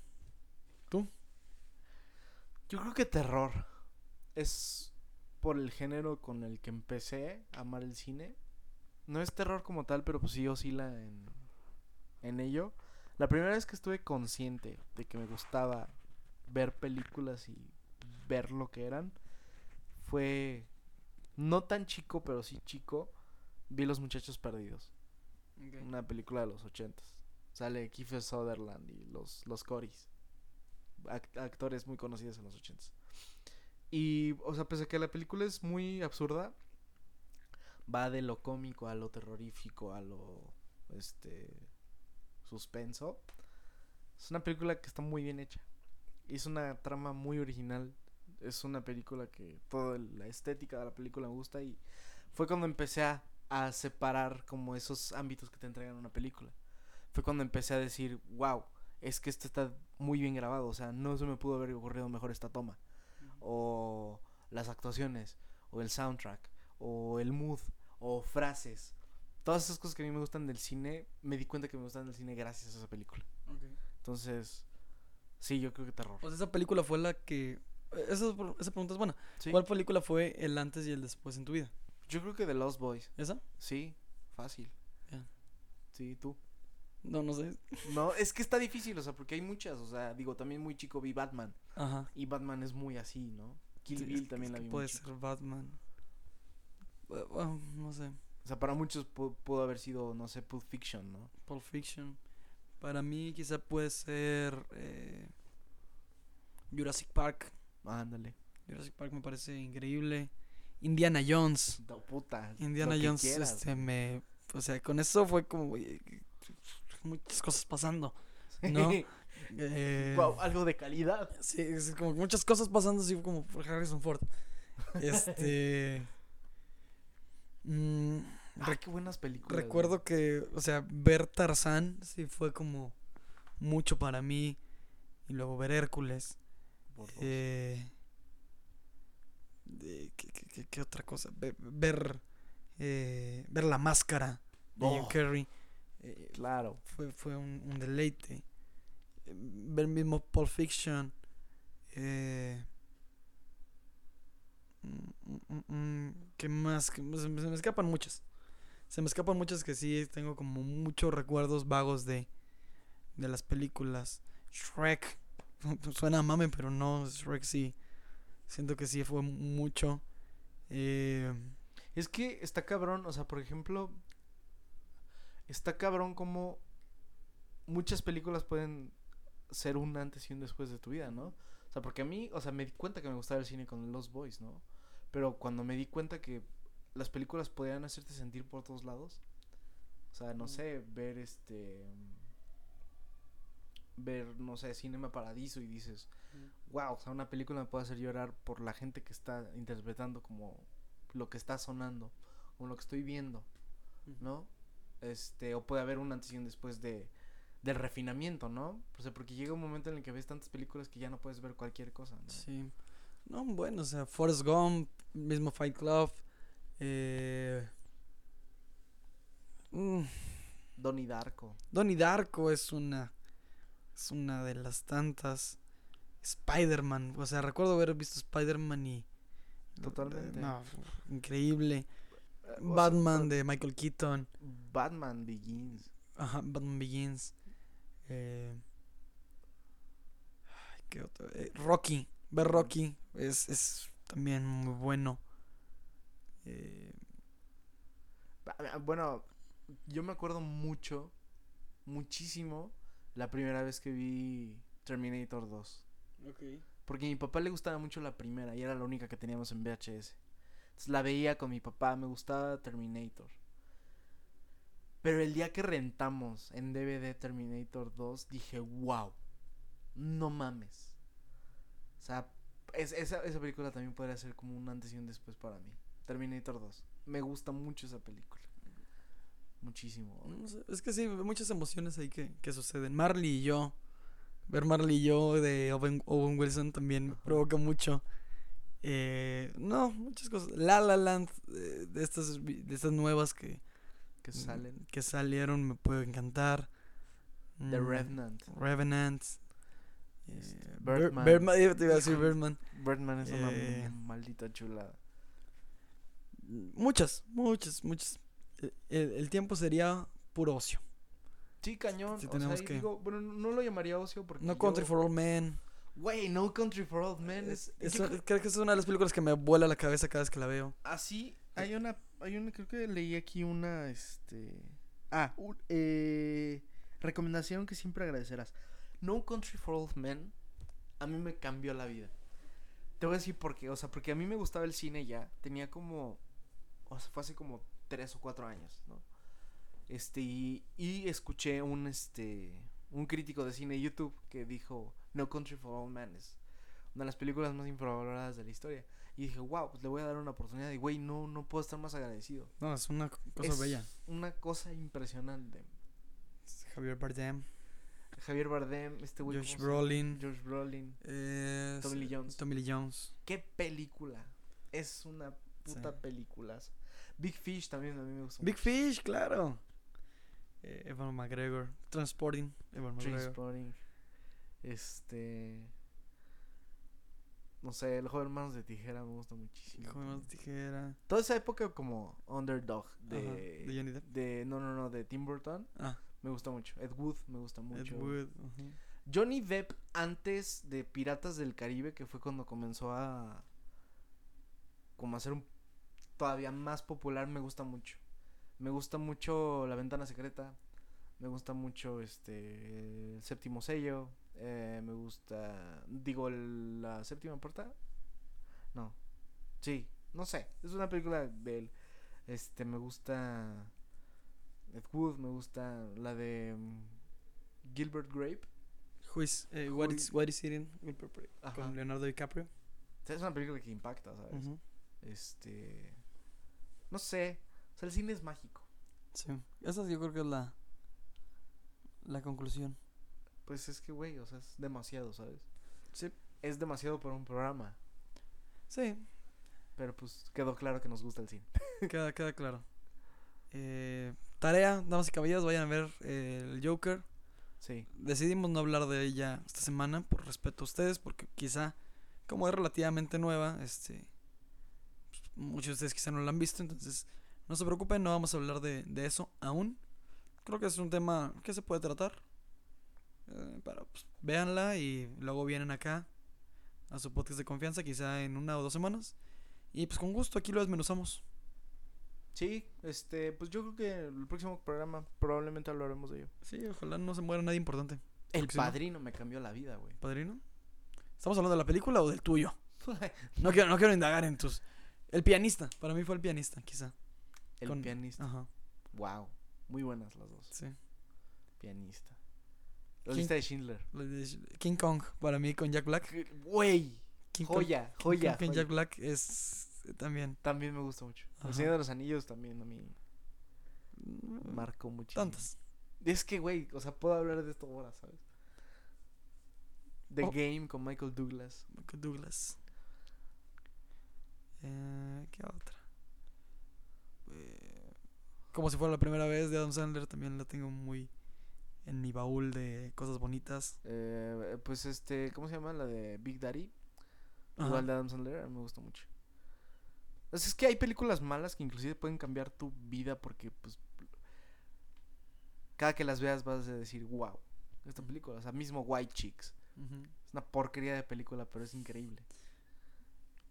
Speaker 3: Yo creo que terror. Es por el género con el que empecé a amar el cine. No es terror como tal, pero pues sí oscila en, en ello. La primera vez que estuve consciente de que me gustaba ver películas y ver lo que eran fue no tan chico, pero sí chico. Vi Los Muchachos Perdidos. Una película de los ochentas. Sale Kiefer Sutherland y los, los Corys. Act- actores muy conocidos en los ochentas. Y, o sea, pese a que la película es muy absurda, va de lo cómico a lo terrorífico, a lo, este, suspenso. Es una película que está muy bien hecha. Es una trama muy original. Es una película que toda la estética de la película me gusta y fue cuando empecé a, a separar como esos ámbitos que te entregan una película. Fue cuando empecé a decir, wow, es que esto está muy bien grabado, o sea, no se me pudo haber ocurrido mejor esta toma. O las actuaciones, o el soundtrack, o el mood, o frases. Todas esas cosas que a mí me gustan del cine, me di cuenta que me gustan del cine gracias a esa película. Entonces, sí, yo creo que terror.
Speaker 2: Pues esa película fue la que... Esa, esa pregunta es buena.
Speaker 3: Sí.
Speaker 2: ¿Cuál película fue el antes y el después en tu vida?
Speaker 3: Yo creo que The Lost Boys.
Speaker 2: ¿Esa?
Speaker 3: Sí, fácil.
Speaker 2: Ya.
Speaker 3: Sí, tú.
Speaker 2: No, no sé.
Speaker 3: No, es que está difícil, o sea, porque hay muchas, o sea, digo, también muy chico vi Batman.
Speaker 2: Ajá.
Speaker 3: Y Batman es muy así, ¿no? Kill
Speaker 2: Sí,
Speaker 3: Bill también
Speaker 2: es
Speaker 3: la vi
Speaker 2: Puede
Speaker 3: muy chico.
Speaker 2: ser Batman. Bueno, no sé.
Speaker 3: O sea, para muchos pu- pudo haber sido, no sé, Pulp Fiction, ¿no?
Speaker 2: Pulp Fiction. Para mí quizá puede ser eh, Jurassic Park.
Speaker 3: Ah, Ándale.
Speaker 2: Jurassic Park me parece increíble. Indiana Jones.
Speaker 3: No, puta.
Speaker 2: Indiana Jones,
Speaker 3: quieras.
Speaker 2: este, me... O sea, con eso fue como... muchas cosas pasando. ¿no? Eh,
Speaker 3: Guau, algo de calidad.
Speaker 2: Sí, es como muchas cosas pasando así como por Harrison Ford. Este... <laughs> mm,
Speaker 3: Ah, qué buenas películas. güey.
Speaker 2: recuerdo que, o sea, ver Tarzán sí fue como mucho para mí. Y luego ver Hércules.
Speaker 3: Por dos.
Speaker 2: Eh, ¿qué, qué- qué- otra cosa? Ve- ver, eh, ver la máscara de Jim
Speaker 3: Oh.
Speaker 2: Carrey. eh,
Speaker 3: Claro.
Speaker 2: fue, fue un, un deleite. Eh, Ver mismo Pulp Fiction. eh, mm, mm, mm, ¿Qué más? ¿Qué más? Se me, se me escapan muchas. Se me escapan muchas que sí tengo como muchos recuerdos vagos de, de las películas. Shrek. <laughs> Suena a mame, pero no. Shrek sí. Siento que sí fue mucho. Eh,
Speaker 3: Es que está cabrón, o sea, por ejemplo, está cabrón como muchas películas pueden ser un antes y un después de tu vida, ¿no? O sea, porque a mí, o sea, me di cuenta que me gustaba el cine con Los Boys, ¿no? Pero cuando me di cuenta que las películas podían hacerte sentir por todos lados, o sea, no sé, ver este ver, no sé, Cinema Paradiso y dices, wow, o sea, una película me puede hacer llorar por la gente que está interpretando como lo que está sonando, o lo que estoy viendo, ¿no? Este, o puede haber un antes y un después de del refinamiento, ¿no? O sea, porque llega un momento en el que ves tantas películas que ya no puedes ver cualquier cosa, ¿no?
Speaker 2: Sí. No, bueno, o sea, Forrest Gump, mismo Fight Club. Eh, mm,
Speaker 3: Donnie Darko.
Speaker 2: Donnie Darko es una. Es una de las tantas. Spider-Man. O sea, recuerdo haber visto Spider-Man y.
Speaker 3: Totalmente.
Speaker 2: No, increíble.
Speaker 3: O sea,
Speaker 2: Batman de Michael Keaton.
Speaker 3: Batman Begins.
Speaker 2: Ajá, Batman Begins. Eh, ay, ¿qué otro? Eh, Rocky. Ver Rocky es, es también muy bueno. Eh,
Speaker 3: ah, Bueno, yo me acuerdo mucho, muchísimo, la primera vez que vi Terminator 2. Porque a mi papá le gustaba mucho la primera y era la única que teníamos en VHS. Entonces la veía con mi papá, me gustaba Terminator. Pero el día que rentamos en DVD Terminator 2, dije, wow, no mames. O sea, es- esa, esa película también podría ser como un antes y un después para mí. Terminator 2. Me gusta mucho esa película. Muchísimo.
Speaker 2: no sé, es que sí, muchas emociones ahí que, que suceden. Marley y yo. Ver Marley y yo de Owen, Owen Wilson también me provoca mucho. Eh, no, muchas cosas. La La Land, eh, de, estas, de estas nuevas que,
Speaker 3: Que salen.
Speaker 2: que salieron, me puede encantar.
Speaker 3: The
Speaker 2: Mm,
Speaker 3: Revenant.
Speaker 2: Revenant. eh,
Speaker 3: Este,
Speaker 2: Bir-
Speaker 3: Birdman.
Speaker 2: Birdman, te iba a decir
Speaker 3: Híjole.
Speaker 2: Birdman.
Speaker 3: Birdman es una
Speaker 2: Eh,
Speaker 3: maldita chulada.
Speaker 2: Muchas, muchas, muchas. Eh, El, el tiempo sería puro ocio.
Speaker 3: Sí, cañón.
Speaker 2: Sí
Speaker 3: o
Speaker 2: tenemos
Speaker 3: sea,
Speaker 2: que-
Speaker 3: digo, bueno, no lo llamaría ocio porque.
Speaker 2: No
Speaker 3: yo-
Speaker 2: Country for Old Men.
Speaker 3: Güey, No Country for Old Men es.
Speaker 2: Es-
Speaker 3: yo
Speaker 2: es-
Speaker 3: creo-
Speaker 2: que es una de las películas que me vuela la cabeza cada vez que la veo.
Speaker 3: Así, hay una, hay una, creo que leí aquí una, este... Ah, eh, recomendación que siempre agradecerás. No Country for Old Men, a mí me cambió la vida. Te voy a decir por qué, o sea, porque a mí me gustaba el cine ya, tenía como, o sea, fue hace como tres o cuatro años, ¿no? Este, y, y escuché un, este, un crítico de cine de YouTube que dijo, No Country for Old Men es Una de las películas más infravaloradas de la historia. Y dije, wow, pues le voy a dar una oportunidad. Y güey, no, no puedo estar más agradecido.
Speaker 2: No, es una cosa
Speaker 3: Es
Speaker 2: bella.
Speaker 3: Una cosa impresionante.
Speaker 2: Javier Bardem,
Speaker 3: Javier Bardem, este güey.
Speaker 2: Josh. Brolin,
Speaker 3: Josh Brolin.
Speaker 2: eh,
Speaker 3: Tommy Lee Jones.
Speaker 2: Tommy Lee Jones.
Speaker 3: ¿Qué película? Es una puta
Speaker 2: Sí.
Speaker 3: película. Big Fish también a mí me gusta
Speaker 2: Big
Speaker 3: mucho.
Speaker 2: Fish, claro. Eh, Evan McGregor. Transporting. Evan McGregor.
Speaker 3: Trainspotting. Este. No sé, el joven manos de tijera me gusta muchísimo.
Speaker 2: Hijo de más tijera.
Speaker 3: Toda esa época como underdog de,
Speaker 2: Ajá, de Johnny Depp.
Speaker 3: de- no no no de Tim Burton
Speaker 2: Ah,
Speaker 3: me gusta mucho. Ed Wood me gusta
Speaker 2: Ed
Speaker 3: mucho.
Speaker 2: Wood. ajá.
Speaker 3: Johnny Depp antes de Piratas del Caribe que fue cuando comenzó a como a ser un todavía más popular me gusta mucho. Me gusta mucho La Ventana Secreta. Me gusta mucho este el séptimo sello. eh, me gusta. Digo, el- la séptima puerta. No. Sí, no sé. Es una película de él. Este, me gusta. Ed Wood, me gusta la de mm, Gilbert Grape.
Speaker 2: Who is, eh, what,
Speaker 3: Who
Speaker 2: is,
Speaker 3: is-
Speaker 2: what is Purple?
Speaker 3: Ajá.
Speaker 2: Con Leonardo DiCaprio.
Speaker 3: Es una película que impacta, ¿sabes? Este. No sé. Sea, el cine es mágico.
Speaker 2: Sí. Esa yo creo que es la, la conclusión.
Speaker 3: Pues es que, güey, o sea, es demasiado, ¿sabes?
Speaker 2: Sí.
Speaker 3: Es demasiado para un programa.
Speaker 2: Sí,
Speaker 3: Pero pues quedó claro que nos gusta el cine. <laughs>
Speaker 2: queda, queda claro. Eh, tarea, damas y caballeros, vayan a ver eh, el Joker.
Speaker 3: Sí.
Speaker 2: Decidimos no hablar de ella esta semana por respeto a ustedes, porque quizá, como es relativamente nueva, este, pues, muchos de ustedes quizá no la han visto, entonces no se preocupen, no vamos a hablar de, de eso aún. Creo que es un tema que se puede tratar. Eh, pero pues, véanla y luego vienen acá a su podcast de confianza, quizá en una o dos semanas. Y pues con gusto aquí lo desmenuzamos.
Speaker 3: Sí, este, pues yo creo que el próximo programa probablemente hablaremos de ello.
Speaker 2: Sí, ojalá no se muera nadie importante.
Speaker 3: El padrino me cambió la vida, güey.
Speaker 2: ¿Padrino? ¿Estamos hablando de la película o del tuyo? <laughs> No quiero, no quiero indagar en tus. El pianista, para mí fue el pianista, quizá.
Speaker 3: El
Speaker 2: Con-
Speaker 3: pianista.
Speaker 2: Ajá,
Speaker 3: Wow. Muy buenas las dos.
Speaker 2: sí.
Speaker 3: Pianista. La
Speaker 2: ¿Quién-
Speaker 3: lista de Schindler.
Speaker 2: King Kong, para mí con Jack Black.
Speaker 3: Güey.
Speaker 2: King Kong-
Speaker 3: Joya,
Speaker 2: King
Speaker 3: joya.
Speaker 2: Kong con
Speaker 3: joya.
Speaker 2: Jack Black es también.
Speaker 3: También me gusta mucho.
Speaker 2: Ajá.
Speaker 3: El Señor de los Anillos también a mí
Speaker 2: mm,
Speaker 3: marcó mucho.
Speaker 2: Tantas.
Speaker 3: Es que, güey, o sea, puedo hablar de esto ahora, ¿sabes? The
Speaker 2: Oh.
Speaker 3: Game con Michael Douglas.
Speaker 2: Michael Douglas. Eh, ¿Qué otra? Eh, como si fuera la primera vez de Adam Sandler, también la tengo muy en mi baúl de cosas bonitas.
Speaker 3: Eh, pues este, ¿cómo se llama? La de Big Daddy.
Speaker 2: Ajá.
Speaker 3: Igual de Adam Sandler, me gusta mucho. Es que hay películas malas que inclusive pueden cambiar tu vida porque, pues, cada que las veas vas a decir, wow, esta película, o sea, mismo White Chicks. Es una porquería de película, pero es increíble.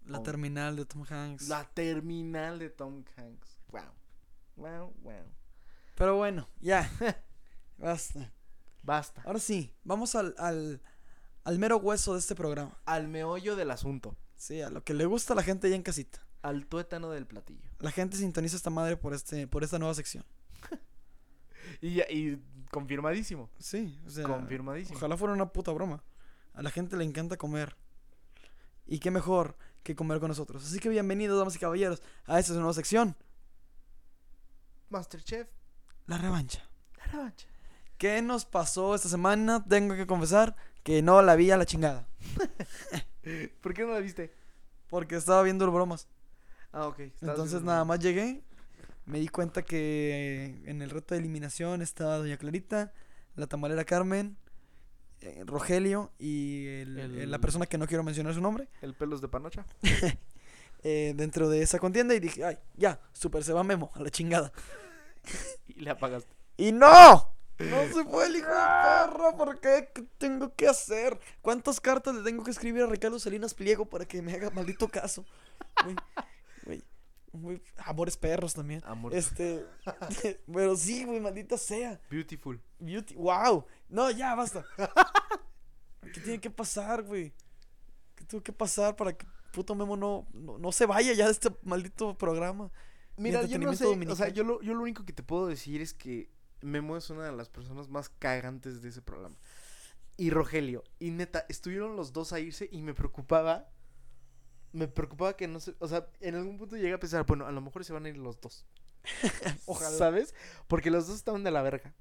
Speaker 2: La
Speaker 3: Oh.
Speaker 2: terminal de Tom Hanks.
Speaker 3: La terminal de Tom Hanks. Wow. Wow, wow.
Speaker 2: Pero bueno, ya. <laughs> Basta.
Speaker 3: Basta.
Speaker 2: Ahora sí, vamos al, al, al mero hueso de este programa.
Speaker 3: Al meollo del asunto.
Speaker 2: Sí, a lo que le gusta a la gente ya en casita.
Speaker 3: Al tuétano del platillo.
Speaker 2: La gente sintoniza esta madre por este, por esta nueva sección. <laughs>
Speaker 3: Y, ya- y confirmadísimo.
Speaker 2: Sí, o sea,
Speaker 3: confirmadísimo.
Speaker 2: ojalá fuera una puta broma. A la gente le encanta comer. Y qué mejor que comer con nosotros. Así que bienvenidos, damas y caballeros, a esta nueva sección,
Speaker 3: Masterchef.
Speaker 2: la revancha.
Speaker 3: La revancha.
Speaker 2: ¿Qué nos pasó esta semana? Tengo que confesar que no la vi a la chingada. <laughs>
Speaker 3: ¿Por qué no la viste?
Speaker 2: Porque estaba viendo el bromas.
Speaker 3: Ah, ok.
Speaker 2: Entonces nada más llegué, me di cuenta que en el reto de eliminación estaba Doña Clarita, la tamalera Carmen, eh, Rogelio y el-
Speaker 3: El-
Speaker 2: la persona que no quiero mencionar su nombre
Speaker 3: El pelos de panocha. <laughs>
Speaker 2: eh, dentro de esa contienda y dije, ay, ya, super se va Memo, a la chingada.
Speaker 3: Y le apagaste.
Speaker 2: ¡Y no! No se fue el hijo de perro, ¿por qué? ¿Qué tengo que hacer? ¿Cuántas cartas le tengo que escribir a Ricardo Salinas Pliego para que me haga maldito caso? Güey, güey, amores perros también.
Speaker 3: Amor.
Speaker 2: Este, <laughs> pero sí, güey, maldita sea.
Speaker 3: Beautiful.
Speaker 2: Beauty, wow. No, ya, basta. ¿Qué tiene que pasar, güey? ¿Qué tuvo que pasar para que puto Memo no, no, no se vaya ya de este maldito programa?
Speaker 3: Mira, yo no sé. O sea, yo lo, yo lo único que te puedo decir es que Memo es una de las personas más cagantes de ese programa. y Rogelio. Y neta, estuvieron los dos a irse y me preocupaba. Me preocupaba que no se. O sea, en algún punto llegué a pensar, bueno, a lo mejor se van a ir los dos. <laughs>
Speaker 2: Ojalá.
Speaker 3: ¿Sabes? Porque los dos estaban de la verga.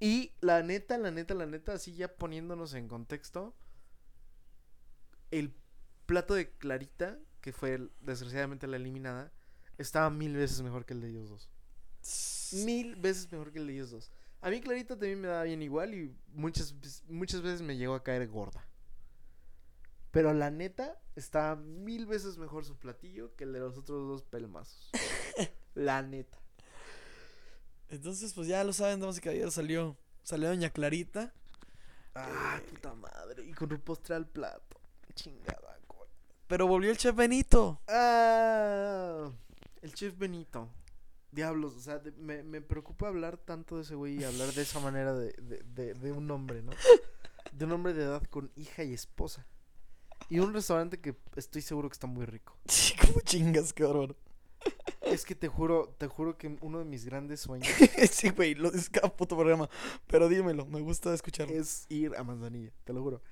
Speaker 3: Y la neta, la neta, la neta, así ya poniéndonos en contexto. El plato de Clarita, que fue desgraciadamente la eliminada, estaba mil veces mejor que el de ellos dos. Mil veces mejor que el de ellos dos. A mí Clarita también me daba bien igual y muchas, veces- muchas veces me llegó a caer gorda. Pero la neta, está mil veces mejor su platillo que el de los otros dos pelmazos. <laughs> la neta.
Speaker 2: Entonces, pues ya lo saben, damas y caballeros, salió, salió Doña Clarita.
Speaker 3: Ah, puta madre. Y con un postre al plato. Chingada cola.
Speaker 2: Pero volvió el chef Benito.
Speaker 3: Ah, el chef Benito. Diablos, o sea, de- me, me preocupa hablar tanto de ese güey y hablar de esa manera de, de, de, de un hombre, ¿no? De un hombre de edad con hija y esposa. Y un restaurante que estoy seguro que está muy rico. <laughs>
Speaker 2: Sí, como chingas, cabrón.
Speaker 3: Es que te juro, te juro que uno de mis grandes sueños <laughs>
Speaker 2: sí, güey, lo es cada puto programa. Pero dímelo, me gusta escucharlo.
Speaker 3: es ir a Manzanilla, te lo juro.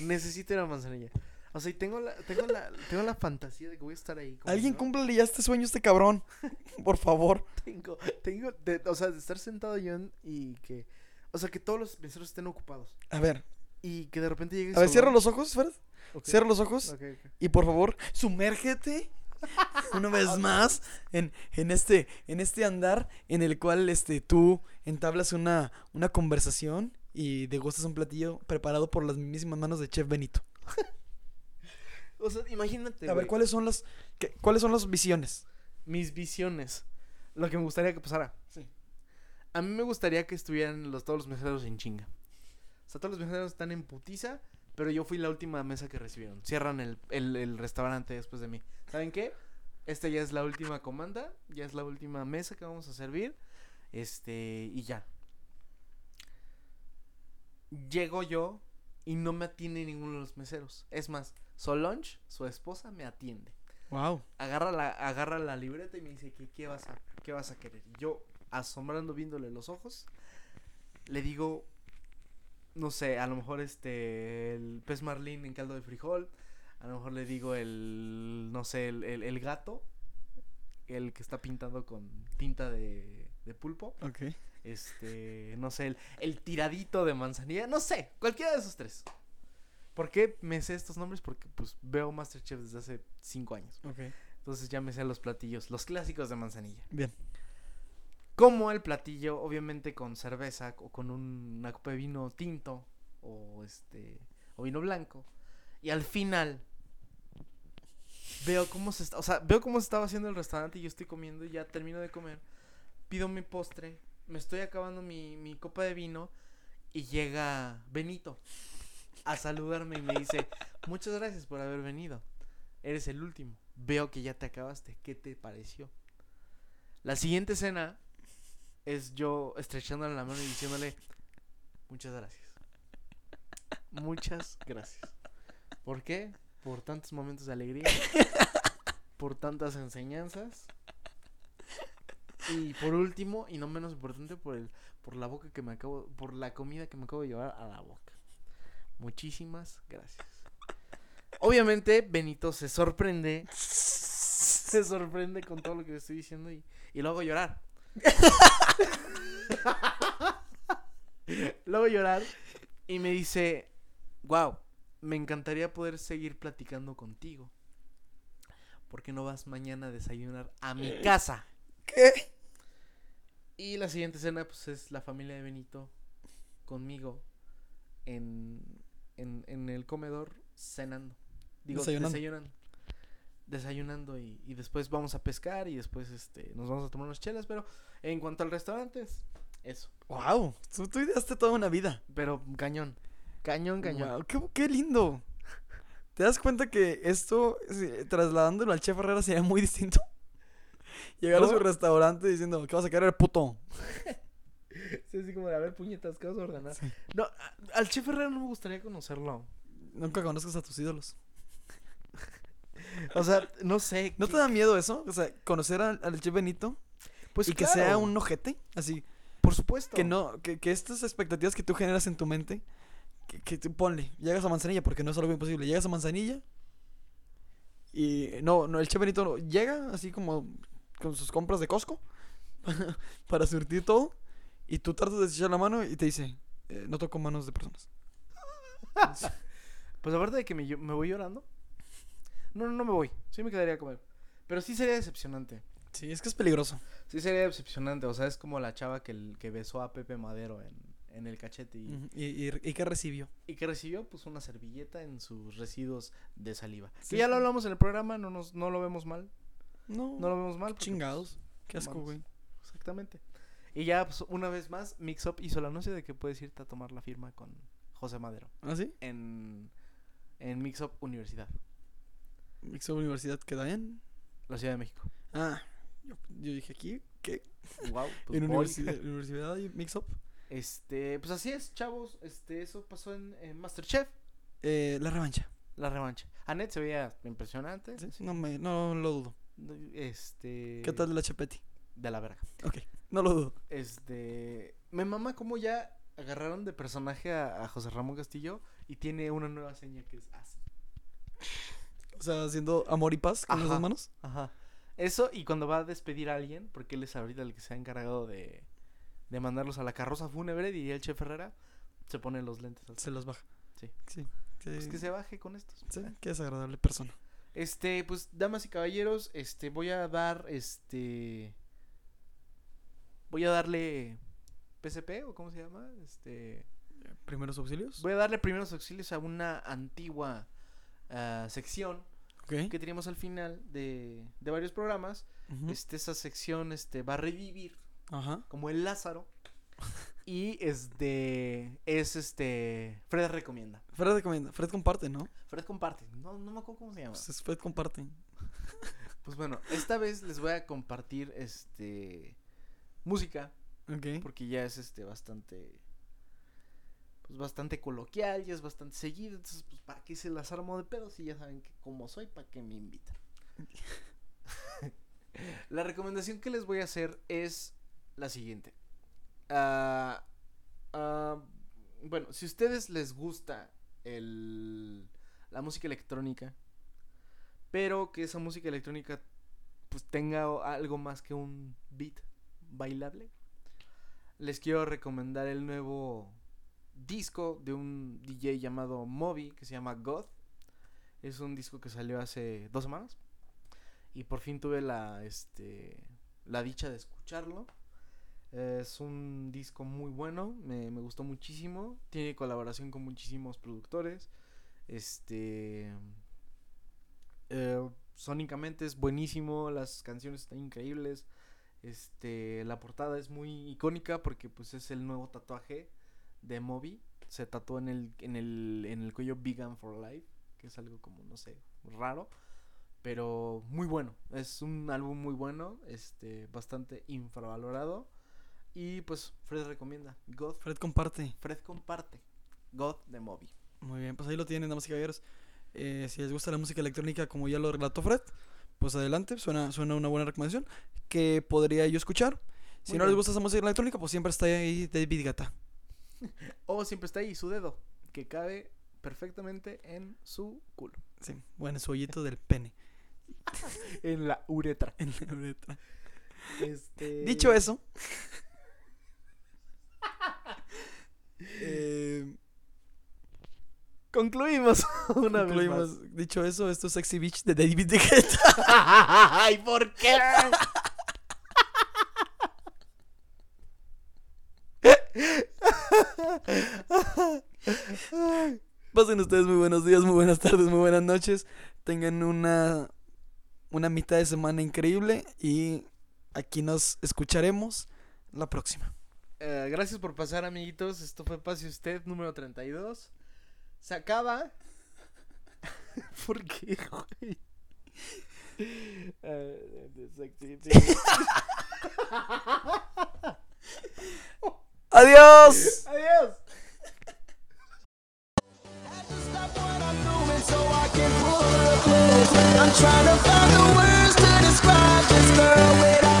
Speaker 3: Necesito ir a Manzanilla. O sea, y tengo la, tengo la, tengo la fantasía de que voy a estar ahí.
Speaker 2: Alguien cúmplele ya este sueño a este cabrón. <laughs> Por favor.
Speaker 3: Tengo, tengo, de- o sea, de estar sentado yo y que, o sea, que todos los meseros estén ocupados
Speaker 2: A ver,
Speaker 3: y que de repente llegue
Speaker 2: a ver, cierra los ojos, Fred.
Speaker 3: Ok,
Speaker 2: Cierra los ojos. Y por favor, sumérgete <laughs> una vez más en, en este en este andar en el cual este tú entablas una, una conversación y degustas un platillo preparado por las mismísimas manos de Chef Benito. <laughs>
Speaker 3: O sea, imagínate.
Speaker 2: A ver,
Speaker 3: güey,
Speaker 2: ¿cuáles son las qué- cuáles son las visiones?
Speaker 3: mis visiones. Lo que me gustaría que pasara.
Speaker 2: Sí.
Speaker 3: A mí me gustaría que estuvieran los, todos los meseros en chinga. O sea, todos los meseros están en putiza, pero yo fui la última mesa que recibieron. Cierran el, el, el restaurante después de mí. ¿Saben qué? Esta ya es la última comanda, ya es la última mesa que vamos a servir. Este, y ya. Llego yo y no me atiende ninguno de los meseros. Es más, Solange, su esposa, me atiende
Speaker 2: Wow.
Speaker 3: agarra la, agarra la libreta y me dice que qué vas a, qué vas a querer. Y Yo, asombrando, viéndole los ojos, le digo, no sé, a lo mejor este, el pez marlín en caldo de frijol, a lo mejor le digo el, no sé, el, el- el gato, el que está pintado con tinta de, de pulpo,
Speaker 2: Ok.
Speaker 3: Este, no sé, el, el tiradito de manzanilla, no sé, cualquiera de esos tres. ¿Por qué me sé estos nombres? Porque pues veo Masterchef desde hace cinco años.
Speaker 2: Ok.
Speaker 3: Entonces ya me sé los platillos, los clásicos de manzanilla.
Speaker 2: Bien.
Speaker 3: Como el platillo, obviamente con cerveza o con un- una copa de vino tinto o este o vino blanco. Y al final veo cómo se está, o sea, veo cómo se estaba haciendo el restaurante y yo estoy comiendo y ya termino de comer. Pido mi postre, me estoy acabando mi, mi copa de vino y llega Benito a saludarme y me dice, muchas gracias por haber venido. Eres el último. Veo que ya te acabaste. ¿Qué te pareció? La siguiente escena es yo estrechándole la mano y diciéndole, muchas gracias. Muchas gracias. ¿Por qué? Por tantos momentos de alegría. por tantas enseñanzas. Y por último, y no menos importante, por el, por la boca que me acabo, por la comida que me acabo de llevar a la boca. Muchísimas gracias. Obviamente, Benito se sorprende. Se sorprende con todo lo que le estoy diciendo y, y lo hago llorar. <laughs> lo hago llorar y me dice, wow, me encantaría poder seguir platicando contigo. ¿Por qué no vas mañana a desayunar a mi casa?
Speaker 2: ¿Qué?
Speaker 3: Y la siguiente escena, pues, es la familia de Benito conmigo en, en, en el comedor cenando. Digo,
Speaker 2: Desayunando.
Speaker 3: desayunando. Desayunando y, y después vamos a pescar y después este nos vamos a tomar unas chelas, pero en cuanto al restaurante, es eso.
Speaker 2: Wow. Tú, tú ideaste toda una vida.
Speaker 3: Pero cañón. Cañón, cañón.
Speaker 2: Qué, qué lindo. ¿Te das cuenta que esto, trasladándolo al chef Herrera, sería muy distinto? Llegar a su restaurante diciendo, ¿qué vas a querer, puto? <laughs>
Speaker 3: Sí, así como de, a ver, puñetas, ¿qué vas a ordenar?
Speaker 2: Sí.
Speaker 3: No, a- al chef Herrera no me gustaría conocerlo.
Speaker 2: Nunca conozcas a tus ídolos.
Speaker 3: O sea, no sé.
Speaker 2: ¿No
Speaker 3: qué-
Speaker 2: te da miedo eso? O sea, conocer al, al chef Benito
Speaker 3: Pues
Speaker 2: y que sea un ojete. Así,
Speaker 3: Por supuesto.
Speaker 2: que no, que, que estas expectativas que tú generas en tu mente que, que tú ponle, llegas a Manzanilla, porque no es algo imposible, llegas a Manzanilla y no, no, el Che Benito llega así como con sus compras de Costco <laughs> para surtir todo y tú tratas de echar la mano y te dice, "Eh, no toco manos de personas. <laughs>
Speaker 3: Pues aparte de que me, me voy llorando. No, no, no me voy. Sí me quedaría a comer. Pero sí sería decepcionante.
Speaker 2: Sí, es que es peligroso.
Speaker 3: Sí sería decepcionante. O sea, es como la chava que, el- que besó a Pepe Madero en, en el cachete. Y,
Speaker 2: ¿Y, y, y qué recibió?
Speaker 3: y que recibió pues una servilleta en sus residuos de saliva.
Speaker 2: Sí,
Speaker 3: que ya lo hablamos en el programa, no, nos, no lo vemos mal.
Speaker 2: No,
Speaker 3: No lo vemos mal.
Speaker 2: chingados. Qué asco, güey.
Speaker 3: pues, exactamente. Y ya, pues, una vez más, Mix Up hizo el anuncio de que puedes irte a tomar la firma con José Madero.
Speaker 2: ¿Ah, sí?
Speaker 3: En, en Mix Up Universidad,
Speaker 2: Mixo Universidad queda en.
Speaker 3: la Ciudad de México.
Speaker 2: Ah, yo, yo dije aquí, ¿qué?
Speaker 3: Wow,
Speaker 2: en universidad, universidad y Mix Up.
Speaker 3: Este, pues así es, chavos. Este, eso pasó en, en Masterchef,
Speaker 2: Eh, la revancha.
Speaker 3: la revancha. Annette se veía impresionante.
Speaker 2: Sí, No, me, no lo dudo.
Speaker 3: Este.
Speaker 2: ¿Qué tal de la Chapeti?
Speaker 3: De la verga.
Speaker 2: Ok, no lo dudo.
Speaker 3: Este. Me mama como ya agarraron de personaje a, a José Ramón Castillo y tiene una nueva seña que es así.
Speaker 2: O sea, haciendo amor y paz con las manos.
Speaker 3: Ajá. Eso y cuando va a despedir a alguien, porque él es ahorita el que se ha encargado de, de mandarlos a la carroza fúnebre, diría el chef Herrera, se pone los lentes. al-
Speaker 2: Se los baja.
Speaker 3: Sí.
Speaker 2: Sí. que-
Speaker 3: Pues que se baje con estos.
Speaker 2: sí, qué desagradable persona.
Speaker 3: Este, pues, damas y caballeros, este, voy a dar, este, voy a darle PSP o cómo se llama, este,
Speaker 2: Primeros auxilios.
Speaker 3: voy a darle primeros auxilios a una antigua ah, sección que teníamos al final de, de varios programas. Este, esa sección, este, va a revivir
Speaker 2: Ajá.
Speaker 3: como el Lázaro <laughs> y este, es este, Fred recomienda.
Speaker 2: Fred recomienda. Fred comparte, ¿no?
Speaker 3: Fred comparte, no, no me acuerdo cómo se llama.
Speaker 2: Pues es Fred comparte. <laughs>
Speaker 3: Pues bueno, esta vez les voy a compartir este música
Speaker 2: Ok.
Speaker 3: porque ya es este bastante pues bastante coloquial, ya es bastante seguido, entonces pues para qué se las armo de pedo si ya saben que como soy, para qué me invitan. <laughs> <laughs> la recomendación que les voy a hacer es la siguiente. Ah, ah, bueno, si a ustedes les gusta el, la música electrónica, pero que esa música electrónica pues tenga algo más que un beat bailable, les quiero recomendar el nuevo disco de un DJ llamado Moby que se llama God. Es un disco que salió hace dos semanas y por fin tuve la este la dicha de escucharlo. Es un disco muy bueno, me, me gustó muchísimo. Tiene colaboración con muchísimos productores. Este. eh, sónicamente es buenísimo, las canciones están increíbles. Este, la portada es muy icónica porque pues es el nuevo tatuaje de Moby. Se tatuó en el, en el, en el cuello Vegan for Life, que es algo como, no sé, raro. Pero muy bueno, es un álbum muy bueno, este, bastante infravalorado. Y pues Fred recomienda, God,
Speaker 2: Fred comparte.
Speaker 3: Fred comparte, God de Moby.
Speaker 2: Muy bien, pues ahí lo tienen, damas y caballeros. Eh, si les gusta la música electrónica como ya lo relató Fred, pues adelante, suena, suena una buena recomendación que podría yo escuchar. Si
Speaker 3: Muy
Speaker 2: no les gusta esa música electrónica, pues siempre está ahí David Gata. <laughs>
Speaker 3: O siempre está ahí su dedo, que cabe perfectamente en su culo.
Speaker 2: Sí, bueno, su hoyito del pene. <laughs>
Speaker 3: En la uretra.
Speaker 2: en la uretra.
Speaker 3: Este...
Speaker 2: Dicho eso, <laughs> eh,
Speaker 3: concluimos <laughs> una vez.
Speaker 2: Dicho eso, esto es Sexy Beach de David
Speaker 3: más. <laughs> Ay, ¿por qué?
Speaker 2: Pasen ustedes muy buenos días, muy buenas tardes, muy buenas noches. Tengan una, una mitad de semana increíble y aquí nos escucharemos la próxima.
Speaker 3: Eh, gracias por pasar, amiguitos. Esto fue Pase Usted número 32. Se acaba. <laughs> ¿Por qué, güey? Eh. <laughs>
Speaker 2: ¡Adiós!
Speaker 3: Adiós.
Speaker 4: I'm trying to find the words to describe this girl without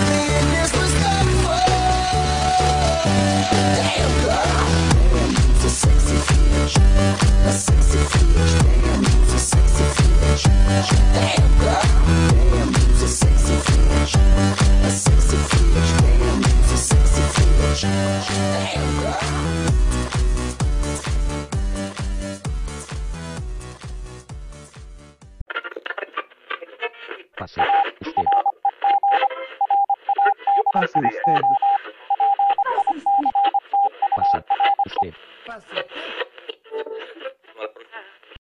Speaker 1: Passe usted.
Speaker 5: o usted.
Speaker 1: Pasa. Usted.
Speaker 5: Pase usted.